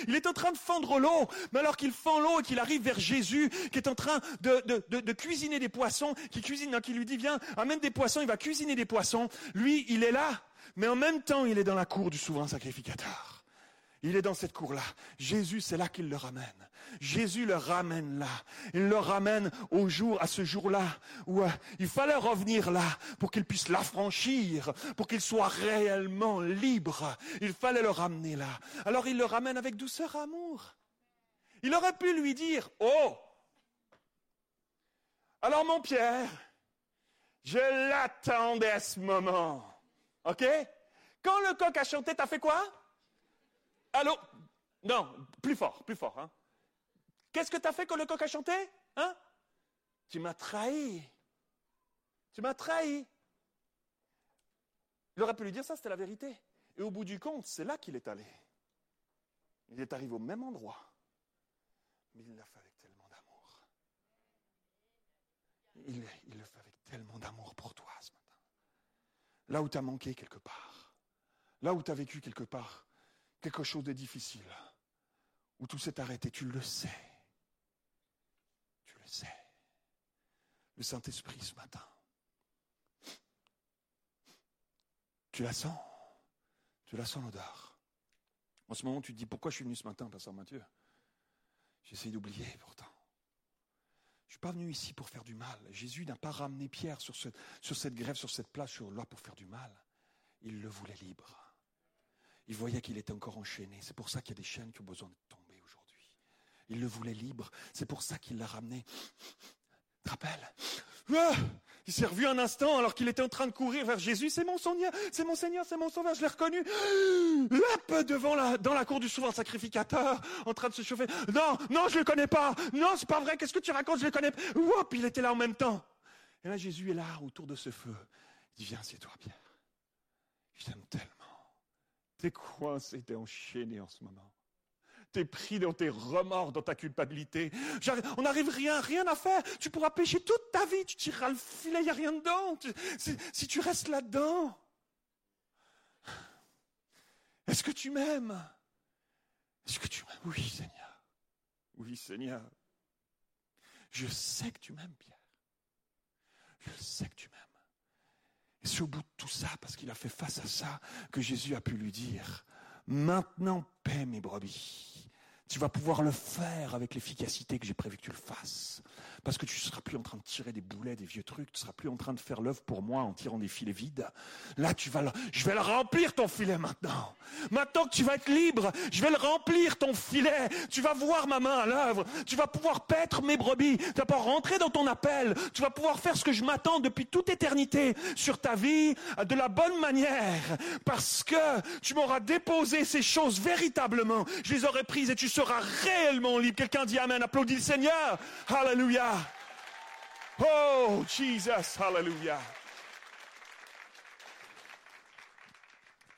Speaker 1: il est en train de fendre l'eau, mais alors qu'il fend l'eau et qu'il arrive vers Jésus, qui est en train de, cuisiner des poissons, qui cuisine, qui lui dit, viens, amène des poissons, il va cuisiner des poissons. Lui, il est là, mais en même temps, il est dans la cour du souverain sacrificateur. Il est dans cette cour-là. Jésus, c'est là qu'il le ramène. Jésus le ramène là. Il le ramène au jour, à ce jour-là, où euh, il fallait revenir là pour qu'il puisse l'affranchir, pour qu'il soit réellement libre. Il fallait le ramener là. Alors il le ramène avec douceur, amour. Il aurait pu lui dire, oh, alors mon Pierre, je l'attendais à ce moment. OK? Quand le coq a chanté, t'as fait quoi? Allô? Non, plus fort, plus fort. Hein? Qu'est-ce que tu as fait quand le coq a chanté? Hein? Tu m'as trahi. Tu m'as trahi. Il aurait pu lui dire ça, c'était la vérité. Et au bout du compte, c'est là qu'il est allé. Il est arrivé au même endroit. Mais il l'a fait avec tellement d'amour. Il, il, le fait avec tellement d'amour pour toi ce matin. Là où tu as manqué quelque part. Là où tu as vécu quelque part quelque chose de difficile, où tout s'est arrêté, tu le sais. Tu le sais. Le Saint-Esprit ce matin. Tu la sens. Tu la sens l'odeur. En ce moment, tu te dis pourquoi je suis venu ce matin, Pasteur Mathieu? J'essaie d'oublier pourtant. Je ne suis pas venu ici pour faire du mal. Jésus n'a pas ramené Pierre sur, cette grève, sur cette place, sur là pour faire du mal. Il le voulait libre. Il voyait qu'il était encore enchaîné. C'est pour ça qu'il y a des chaînes qui ont besoin de tomber aujourd'hui. Il le voulait libre. C'est pour ça qu'il l'a ramené. Te rappelles? Ah Il s'est revu un instant alors qu'il était en train de courir vers Jésus. C'est mon Seigneur, c'est mon Seigneur, c'est mon Sauveur, je l'ai reconnu. Là, devant la, dans la cour du souverain sacrificateur, en train de se chauffer. Non, non, je le connais pas. Non, c'est pas vrai. Qu'est-ce que tu racontes? Je le connais. Hop, il était là en même temps. Et là, Jésus est là, autour de ce feu. Il dit, viens, c'est toi, Pierre. Je t'aime tellement. T'es coincé, t'es enchaîné en ce moment. T'es pris dans tes remords, dans ta culpabilité. On n'arrive rien, rien à faire. Tu pourras pécher toute ta vie. Tu tireras le filet, il n'y a rien dedans. si, tu restes là-dedans. Est-ce que tu m'aimes? Est-ce que tu m'aimes? Oui, Seigneur. Oui, Seigneur. Je sais que tu m'aimes, Pierre. Je sais que tu m'aimes. C'est au bout de tout ça, parce qu'il a fait face à ça, que Jésus a pu lui dire, maintenant paie mes brebis. Tu vas pouvoir le faire avec l'efficacité que j'ai prévu que tu le fasses. Parce que tu ne seras plus en train de tirer des boulets, des vieux trucs. Tu ne seras plus en train de faire l'œuvre pour moi en tirant des filets vides. Là, tu vas je vais le remplir ton filet maintenant. Maintenant que tu vas être libre, je vais le remplir ton filet. Tu vas voir ma main à l'œuvre. Tu vas pouvoir paître mes brebis. Tu vas pouvoir rentrer dans ton appel. Tu vas pouvoir faire ce que je m'attends depuis toute éternité sur ta vie de la bonne manière. Parce que tu m'auras déposé ces choses véritablement. Je les aurai prises et tu sera réellement libre. Quelqu'un dit Amen. Applaudis le Seigneur. Alléluia. Oh, Jesus. Alléluia.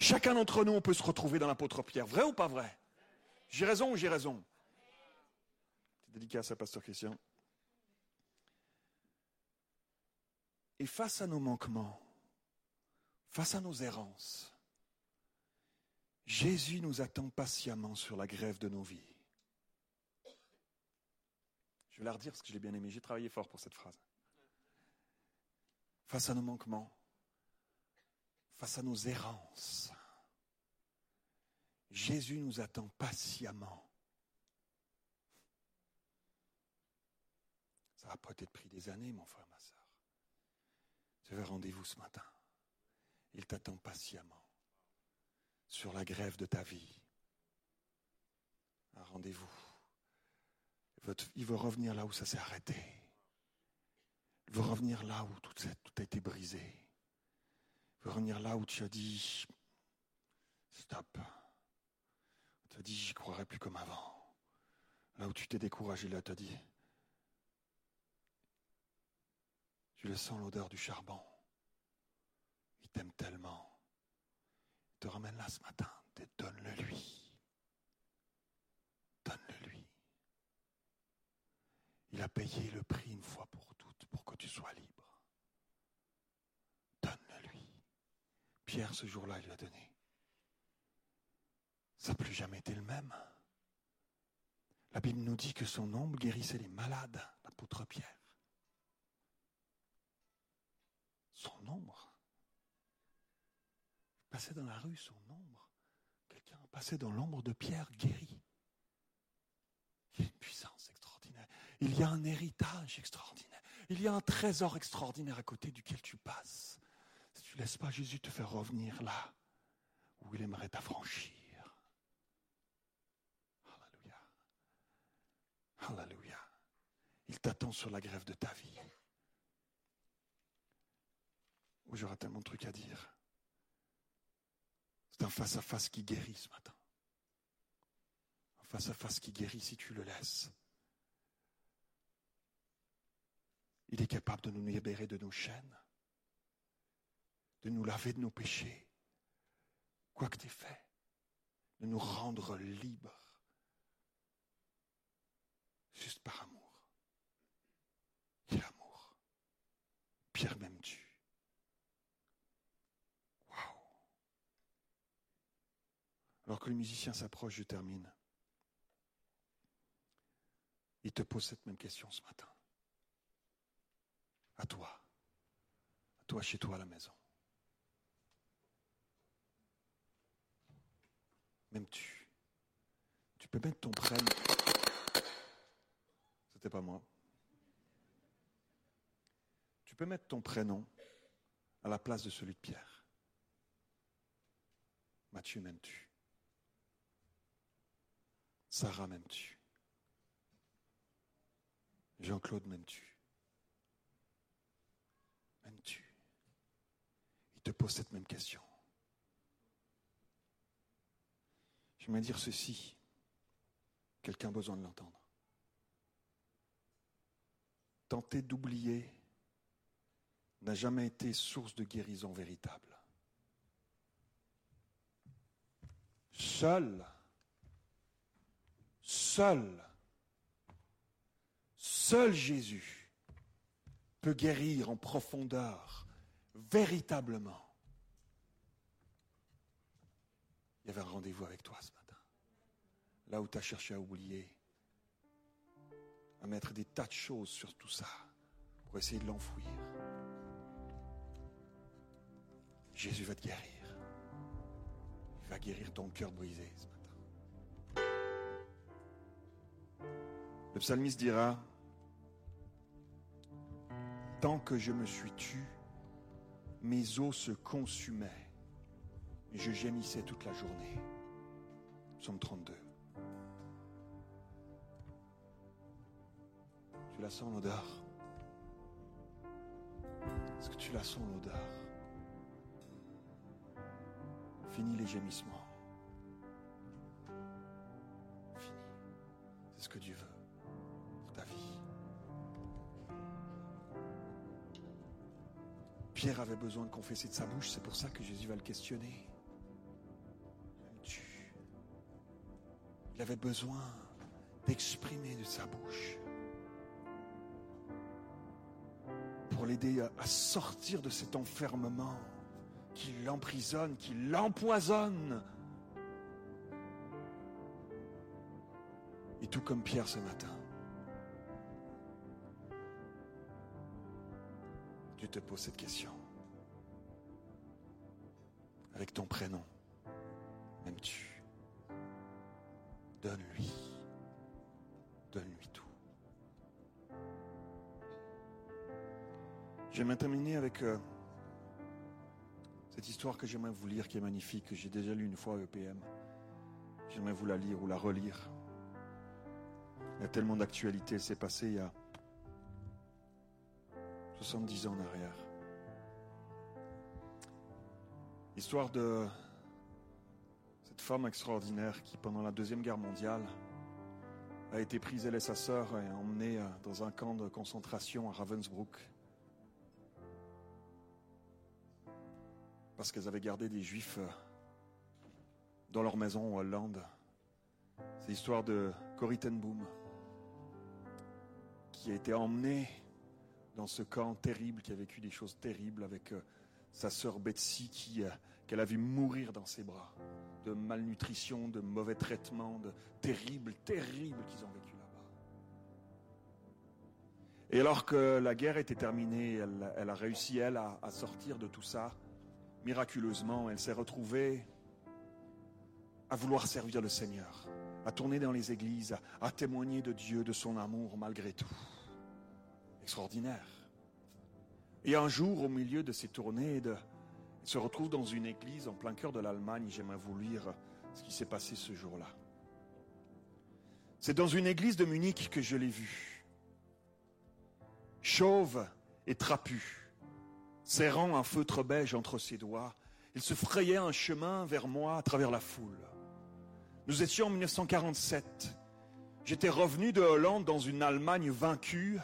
Speaker 1: Chacun d'entre nous, peut se retrouver dans l'apôtre Pierre. Vrai ou pas vrai? J'ai raison ou j'ai raison? C'est délicat à Pasteur Christian. Et face à nos manquements, face à nos errances, Jésus nous attend patiemment sur la grève de nos vies. Je vais la redire parce que je l'ai bien aimé. J'ai travaillé fort pour cette phrase. Face à nos manquements, face à nos errances, Jésus nous attend patiemment. Ça va peut-être pris des années, mon frère, ma soeur. Tu avais rendez-vous ce matin? Il t'attend patiemment sur la grève de ta vie. Un rendez-vous. Il veut revenir là où ça s'est arrêté. Il veut revenir là où tout, a été brisé. Il veut revenir là où tu as dit stop. Tu as dit j'y croirai plus comme avant. Là où tu t'es découragé, là tu as dit je le sens l'odeur du charbon. Il t'aime tellement te ramène là ce matin. Donne-le lui. Donne-le lui. Il a payé le prix une fois pour tu sois libre. Donne-le lui. Pierre, ce jour-là, il lui a donné. Ça n'a plus jamais été le même. La Bible nous dit que son ombre guérissait les malades, l'apôtre Pierre. Son ombre passait dans la rue son ombre. Quelqu'un passé dans l'ombre de Pierre guéri. Il y a une puissance extraordinaire. Il y a un héritage extraordinaire. Il y a un trésor extraordinaire à côté duquel tu passes. Si tu ne laisses pas Jésus te faire revenir là où il aimerait t'affranchir. Alléluia. Alléluia. Il t'attend sur la grève de ta vie. Oh, j'aurai tellement de trucs à dire. C'est un face-à-face qui guérit ce matin. Un face-à-face qui guérit si tu le laisses. Il est capable de nous libérer de nos chaînes, de nous laver de nos péchés, quoi que tu aies fait, de nous rendre libres, juste par amour. Quel amour. Pierre m'aimes-tu? Alors que le musicien s'approche, je termine. Il te pose cette même question ce matin. À toi. À toi chez toi à la maison. Même tu. Peux mettre ton prénom. C'était pas moi. Tu peux mettre ton prénom à la place de celui de Pierre. Mathieu, m'aimes-tu? Sarah, m'aimes-tu? Jean-Claude, m'aimes-tu M'aimes-tu Il te pose cette même question. Je vais dire ceci. Quelqu'un a besoin de l'entendre. Tenter d'oublier n'a jamais été source de guérison véritable. Seul Seul, seul Jésus peut guérir en profondeur, véritablement. Il y avait un rendez-vous avec toi ce matin. Là où tu as cherché à oublier, à mettre des tas de choses sur tout ça pour essayer de l'enfouir. Jésus va te guérir. Il va guérir ton cœur brisé ce matin. Le psalmiste dira, Tant que je me suis tu, mes os se consumaient et je gémissais toute la journée. Psaume 32. Tu la sens l'odeur? Est-ce que tu la sens l'odeur? Fini les gémissements. Fini. C'est ce que Dieu veut. Pierre avait besoin de confesser de sa bouche, c'est pour ça que Jésus va le questionner. Il avait besoin d'exprimer de sa bouche pour l'aider à sortir de cet enfermement qui l'emprisonne, qui l'empoisonne. Et tout comme Pierre ce matin, tu te poses cette question. Avec ton prénom, m'aimes-tu? Donne-lui. Donne-lui tout. J'aimerais terminer avec euh, cette histoire que j'aimerais vous lire, qui est magnifique, que j'ai déjà lu une fois à EPM. J'aimerais vous la lire ou la relire. Il y a tellement d'actualité, c'est passé il y a 70 ans en arrière. Histoire de cette femme extraordinaire qui, pendant la Deuxième Guerre mondiale, a été prise, elle et sa sœur, et emmenée euh, dans un camp de concentration à Ravensbrück. Parce qu'elles avaient gardé des juifs euh, dans leur maison en Hollande. C'est l'histoire de Corrie ten qui a été emmenée dans ce camp terrible, qui a vécu des choses terribles avec euh, sa sœur Betsy, euh, qu'elle a vu mourir dans ses bras, de malnutrition, de mauvais traitements, de terribles, terribles qu'ils ont vécu là-bas. Et alors que la guerre était terminée, elle, a réussi, elle, à sortir de tout ça. Miraculeusement, elle s'est retrouvée à vouloir servir le Seigneur, à tourner dans les églises, à, témoigner de Dieu, de son amour malgré tout. Extraordinaire. Et un jour, au milieu de ces tournées, de, il se retrouve dans une église en plein cœur de l'Allemagne. J'aimerais vous lire ce qui s'est passé ce jour-là. C'est dans une église de Munich que je l'ai vu. Chauve et trapu, serrant un feutre beige entre ses doigts, il se frayait un chemin vers moi à travers la foule. Nous étions en 1947. J'étais revenu de Hollande dans une Allemagne vaincue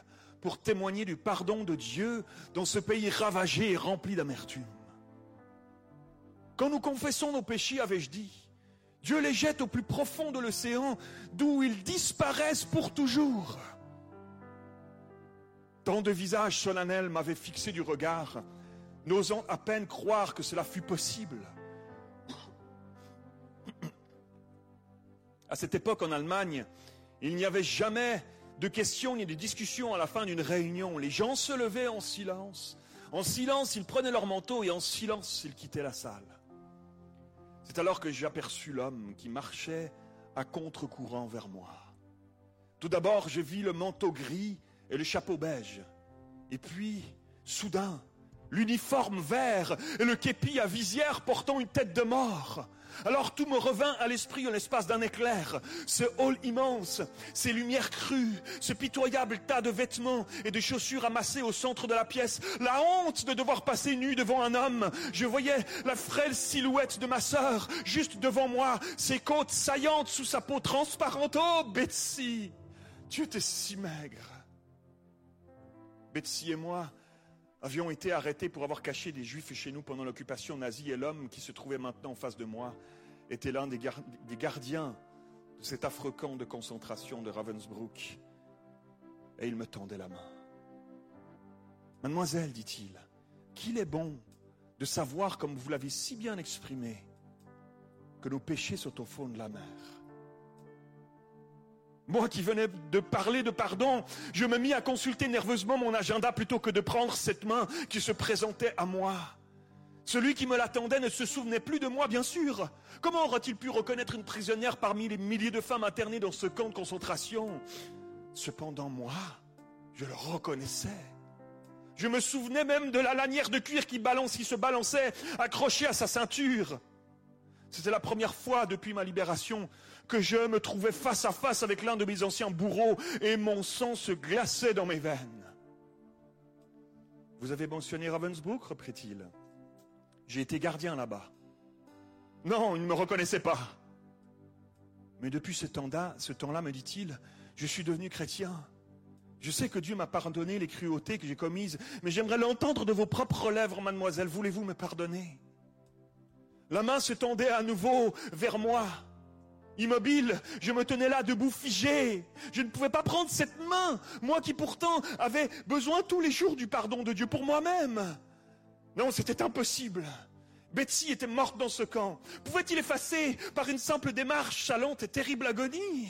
Speaker 1: pour témoigner du pardon de Dieu dans ce pays ravagé et rempli d'amertume. Quand nous confessons nos péchés, avais-je dit, Dieu les jette au plus profond de l'océan, d'où ils disparaissent pour toujours. Tant de visages solennels m'avaient fixé du regard, n'osant à peine croire que cela fût possible. À cette époque en Allemagne, il n'y avait jamais de questions ni de discussions à la fin d'une réunion. Les gens se levaient en silence. En silence, ils prenaient leur manteau et en silence, ils quittaient la salle. C'est alors que j'aperçus l'homme qui marchait à contre-courant vers moi. Tout d'abord, je vis le manteau gris et le chapeau beige. Et puis, soudain, l'uniforme vert et le képi à visière portant une tête de mort. Alors tout me revint à l'esprit en l'espace d'un éclair. Ce hall immense, ces lumières crues, ce pitoyable tas de vêtements et de chaussures amassées au centre de la pièce, la honte de devoir passer nu devant un homme. Je voyais la frêle silhouette de ma sœur juste devant moi, ses côtes saillantes sous sa peau transparente. Oh, Betsy, tu étais si maigre. Betsy et moi, avions été arrêtés pour avoir caché des juifs chez nous pendant l'occupation nazie et l'homme qui se trouvait maintenant en face de moi était l'un des, gardiens de cet affreux camp de concentration de Ravensbrück. Et il me tendait la main. Mademoiselle, dit-il, qu'il est bon de savoir, comme vous l'avez si bien exprimé, que nos péchés sont au fond de la mer. Moi qui venais de parler de pardon, je me mis à consulter nerveusement mon agenda plutôt que de prendre cette main qui se présentait à moi. Celui qui me l'attendait ne se souvenait plus de moi, bien sûr. Comment aurait-il pu reconnaître une prisonnière parmi les milliers de femmes internées dans ce camp de concentration? Cependant, moi, je le reconnaissais. Je me souvenais même de la lanière de cuir qui, qui se balançait, accrochée à sa ceinture. C'était la première fois depuis ma libération que je me trouvais face à face avec l'un de mes anciens bourreaux et mon sang se glaçait dans mes veines. Vous avez mentionné Ravensbrück, reprit-il. J'ai été gardien là-bas. Non, il ne me reconnaissait pas. Mais depuis ce temps-là, ce temps-là, me dit-il, je suis devenu chrétien. Je sais que Dieu m'a pardonné les cruautés que j'ai commises, mais j'aimerais l'entendre de vos propres lèvres, mademoiselle. Voulez-vous me pardonner? La main se tendait à nouveau vers moi. Immobile, je me tenais là debout figé. Je ne pouvais pas prendre cette main, moi qui pourtant avais besoin tous les jours du pardon de Dieu pour moi-même. Non, c'était impossible. Betsy était morte dans ce camp. Pouvait-il effacer par une simple démarche sa et terrible agonie?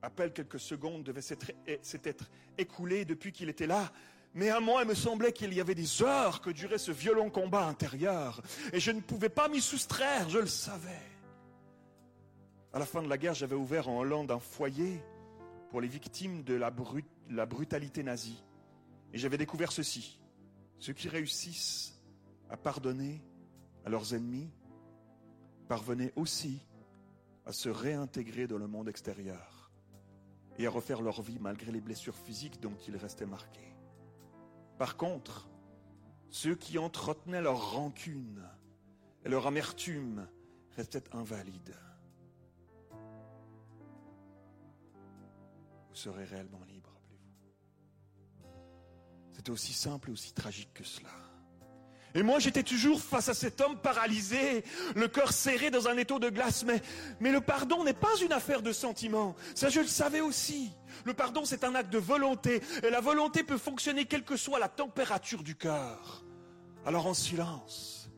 Speaker 1: À peine quelques secondes devaient s'être écoulées depuis qu'il était là, mais à moi, il me semblait qu'il y avait des heures que durait ce violent combat intérieur. Et je ne pouvais pas m'y soustraire, je le savais. À la fin de la guerre, j'avais ouvert en Hollande un foyer pour les victimes de la, la brutalité nazie. Et j'avais découvert ceci. Ceux qui réussissent à pardonner à leurs ennemis parvenaient aussi à se réintégrer dans le monde extérieur et à refaire leur vie malgré les blessures physiques dont ils restaient marqués. Par contre, ceux qui entretenaient leur rancune et leur amertume restaient invalides. Vous serez réellement libre, rappelez-vous. C'était aussi simple et aussi tragique que cela. Et moi, j'étais toujours face à cet homme paralysé, le cœur serré dans un étau de glace. Mais, mais le pardon n'est pas une affaire de sentiment. Ça, je le savais aussi. Le pardon, c'est un acte de volonté. Et la volonté peut fonctionner quelle que soit la température du cœur. Alors en silence,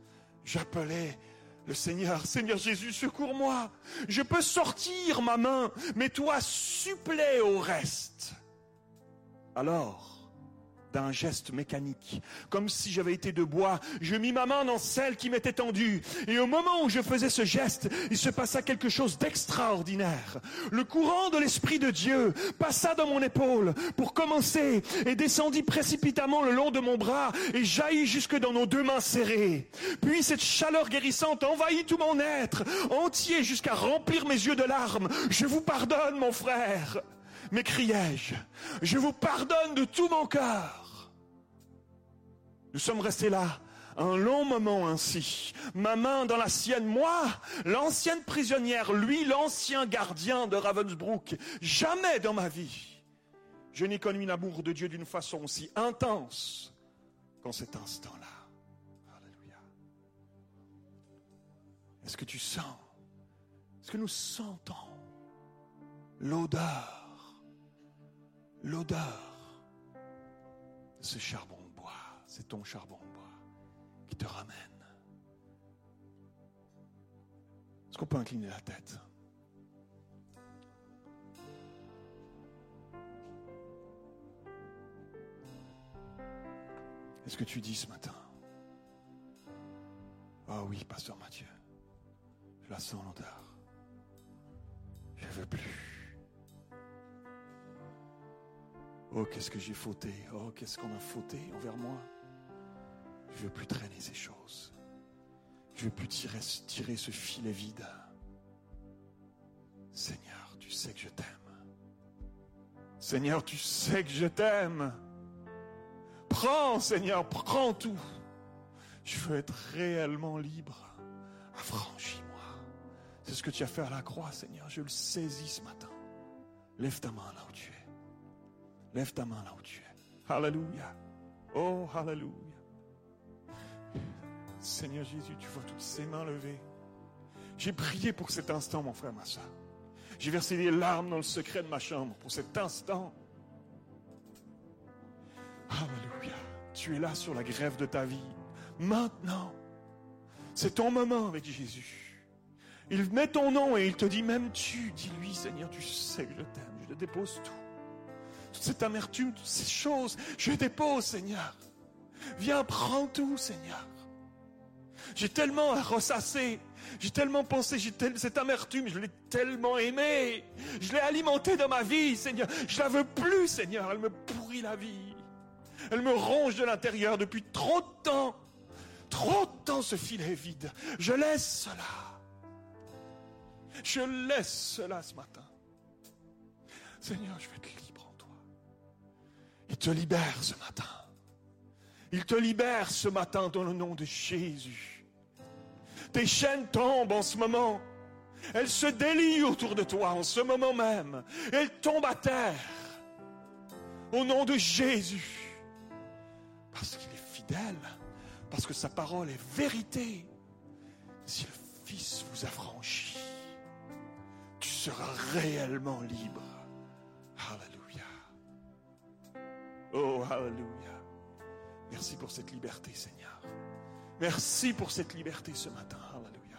Speaker 1: j'appelais le Seigneur, Seigneur Jésus, secours-moi. Je peux sortir ma main, mais toi, supplée au reste. Alors, d'un geste mécanique, comme si j'avais été de bois. Je mis ma main dans celle qui m'était tendue, et au moment où je faisais ce geste, il se passa quelque chose d'extraordinaire. Le courant de l'Esprit de Dieu passa dans mon épaule pour commencer et descendit précipitamment le long de mon bras et jaillit jusque dans nos deux mains serrées. Puis cette chaleur guérissante envahit tout mon être entier jusqu'à remplir mes yeux de larmes. Je vous pardonne, mon frère m'écriai-je, je vous pardonne de tout mon cœur. Nous sommes restés là un long moment ainsi, ma main dans la sienne, moi, l'ancienne prisonnière, lui, l'ancien gardien de Ravensbrück. Jamais dans ma vie, je n'ai connu l'amour de Dieu d'une façon aussi intense qu'en cet instant-là. Alléluia. Est-ce que tu sens, est-ce que nous sentons l'odeur l'odeur de ce charbon de bois, c'est ton charbon de bois qui te ramène. Est-ce qu'on peut incliner la tête? Est-ce que tu dis ce matin? Ah oui, pasteur Mathieu, je la sens l'odeur. Je ne veux plus. Oh, qu'est-ce que j'ai fauté. Oh, qu'est-ce qu'on a fauté envers moi. Je ne veux plus traîner ces choses. Je ne veux plus tirer, ce filet vide. Seigneur, tu sais que je t'aime. Seigneur, tu sais que je t'aime. Prends, Seigneur, prends tout. Je veux être réellement libre. Affranchis-moi. C'est ce que tu as fait à la croix, Seigneur. Je le saisis ce matin. Lève ta main là où tu es. Lève ta main là où tu es. Alléluia. Oh, Alléluia. Seigneur Jésus, tu vois toutes ces mains levées. J'ai prié pour cet instant, mon frère, ma soeur. J'ai versé des larmes dans le secret de ma chambre pour cet instant. Alléluia. Tu es là sur la grève de ta vie. Maintenant, c'est ton moment avec Jésus. Il met ton nom et il te dit, même tu, dis-lui, Seigneur, tu sais que je t'aime. Je te dépose tout toute cette amertume, toutes ces choses, je dépose, Seigneur. Viens, prends tout, Seigneur. J'ai tellement ressassé, j'ai tellement pensé, j'ai cette amertume, je l'ai tellement aimée, je l'ai alimentée dans ma vie, Seigneur. Je la veux plus, Seigneur. Elle me pourrit la vie. Elle me ronge de l'intérieur depuis trop de temps. Trop de temps ce filet vide. Je laisse cela. Je laisse cela ce matin. Seigneur, je vais te il te libère ce matin. Il te libère ce matin dans le nom de Jésus. Tes chaînes tombent en ce moment. Elles se délient autour de toi en ce moment même. Elles tombent à terre. Au nom de Jésus. Parce qu'il est fidèle. Parce que sa parole est vérité. Si le Fils vous affranchit, tu seras réellement libre. Oh, Alléluia. Merci pour cette liberté, Seigneur. Merci pour cette liberté ce matin. Alléluia.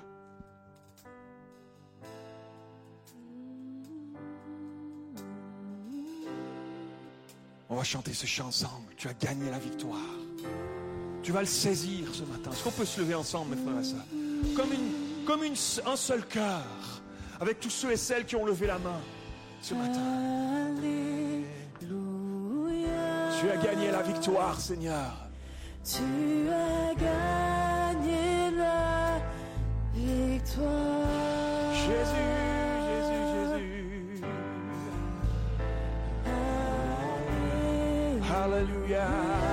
Speaker 1: On va chanter ce chant ensemble. Tu as gagné la victoire. Tu vas le saisir ce matin. Est-ce qu'on peut se lever ensemble, mes frères et sœurs? Comme, un seul cœur, avec tous ceux et celles qui ont levé la main ce matin. Tu as gagné la victoire, Seigneur.
Speaker 2: Tu as gagné la victoire.
Speaker 1: Jésus, Jésus, Jésus. Alléluia.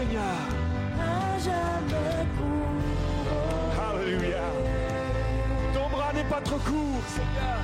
Speaker 1: Seigneur.
Speaker 2: à jamais couronné.
Speaker 1: Alléluia. Ton bras n'est pas trop court, Seigneur.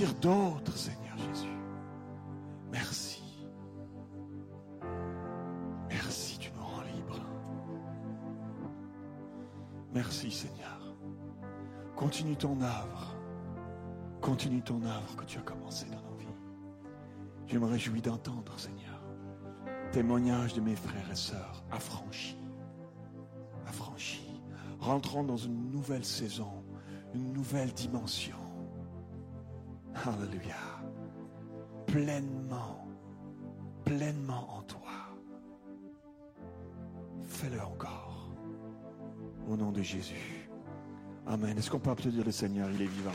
Speaker 1: Que dire d'autre Seigneur Jésus Merci. Merci, tu nous rends libres. Merci Seigneur. Continue ton œuvre. Continue ton œuvre que tu as commencée dans nos vies. Je me réjouis d'entendre Seigneur témoignage de mes frères et sœurs affranchis. Affranchis. Rentrons dans une nouvelle saison, une nouvelle dimension. Alléluia. Pleinement, pleinement en toi. Fais-le encore. Au nom de Jésus. Amen. Est-ce qu'on peut applaudir le Seigneur? Il est vivant.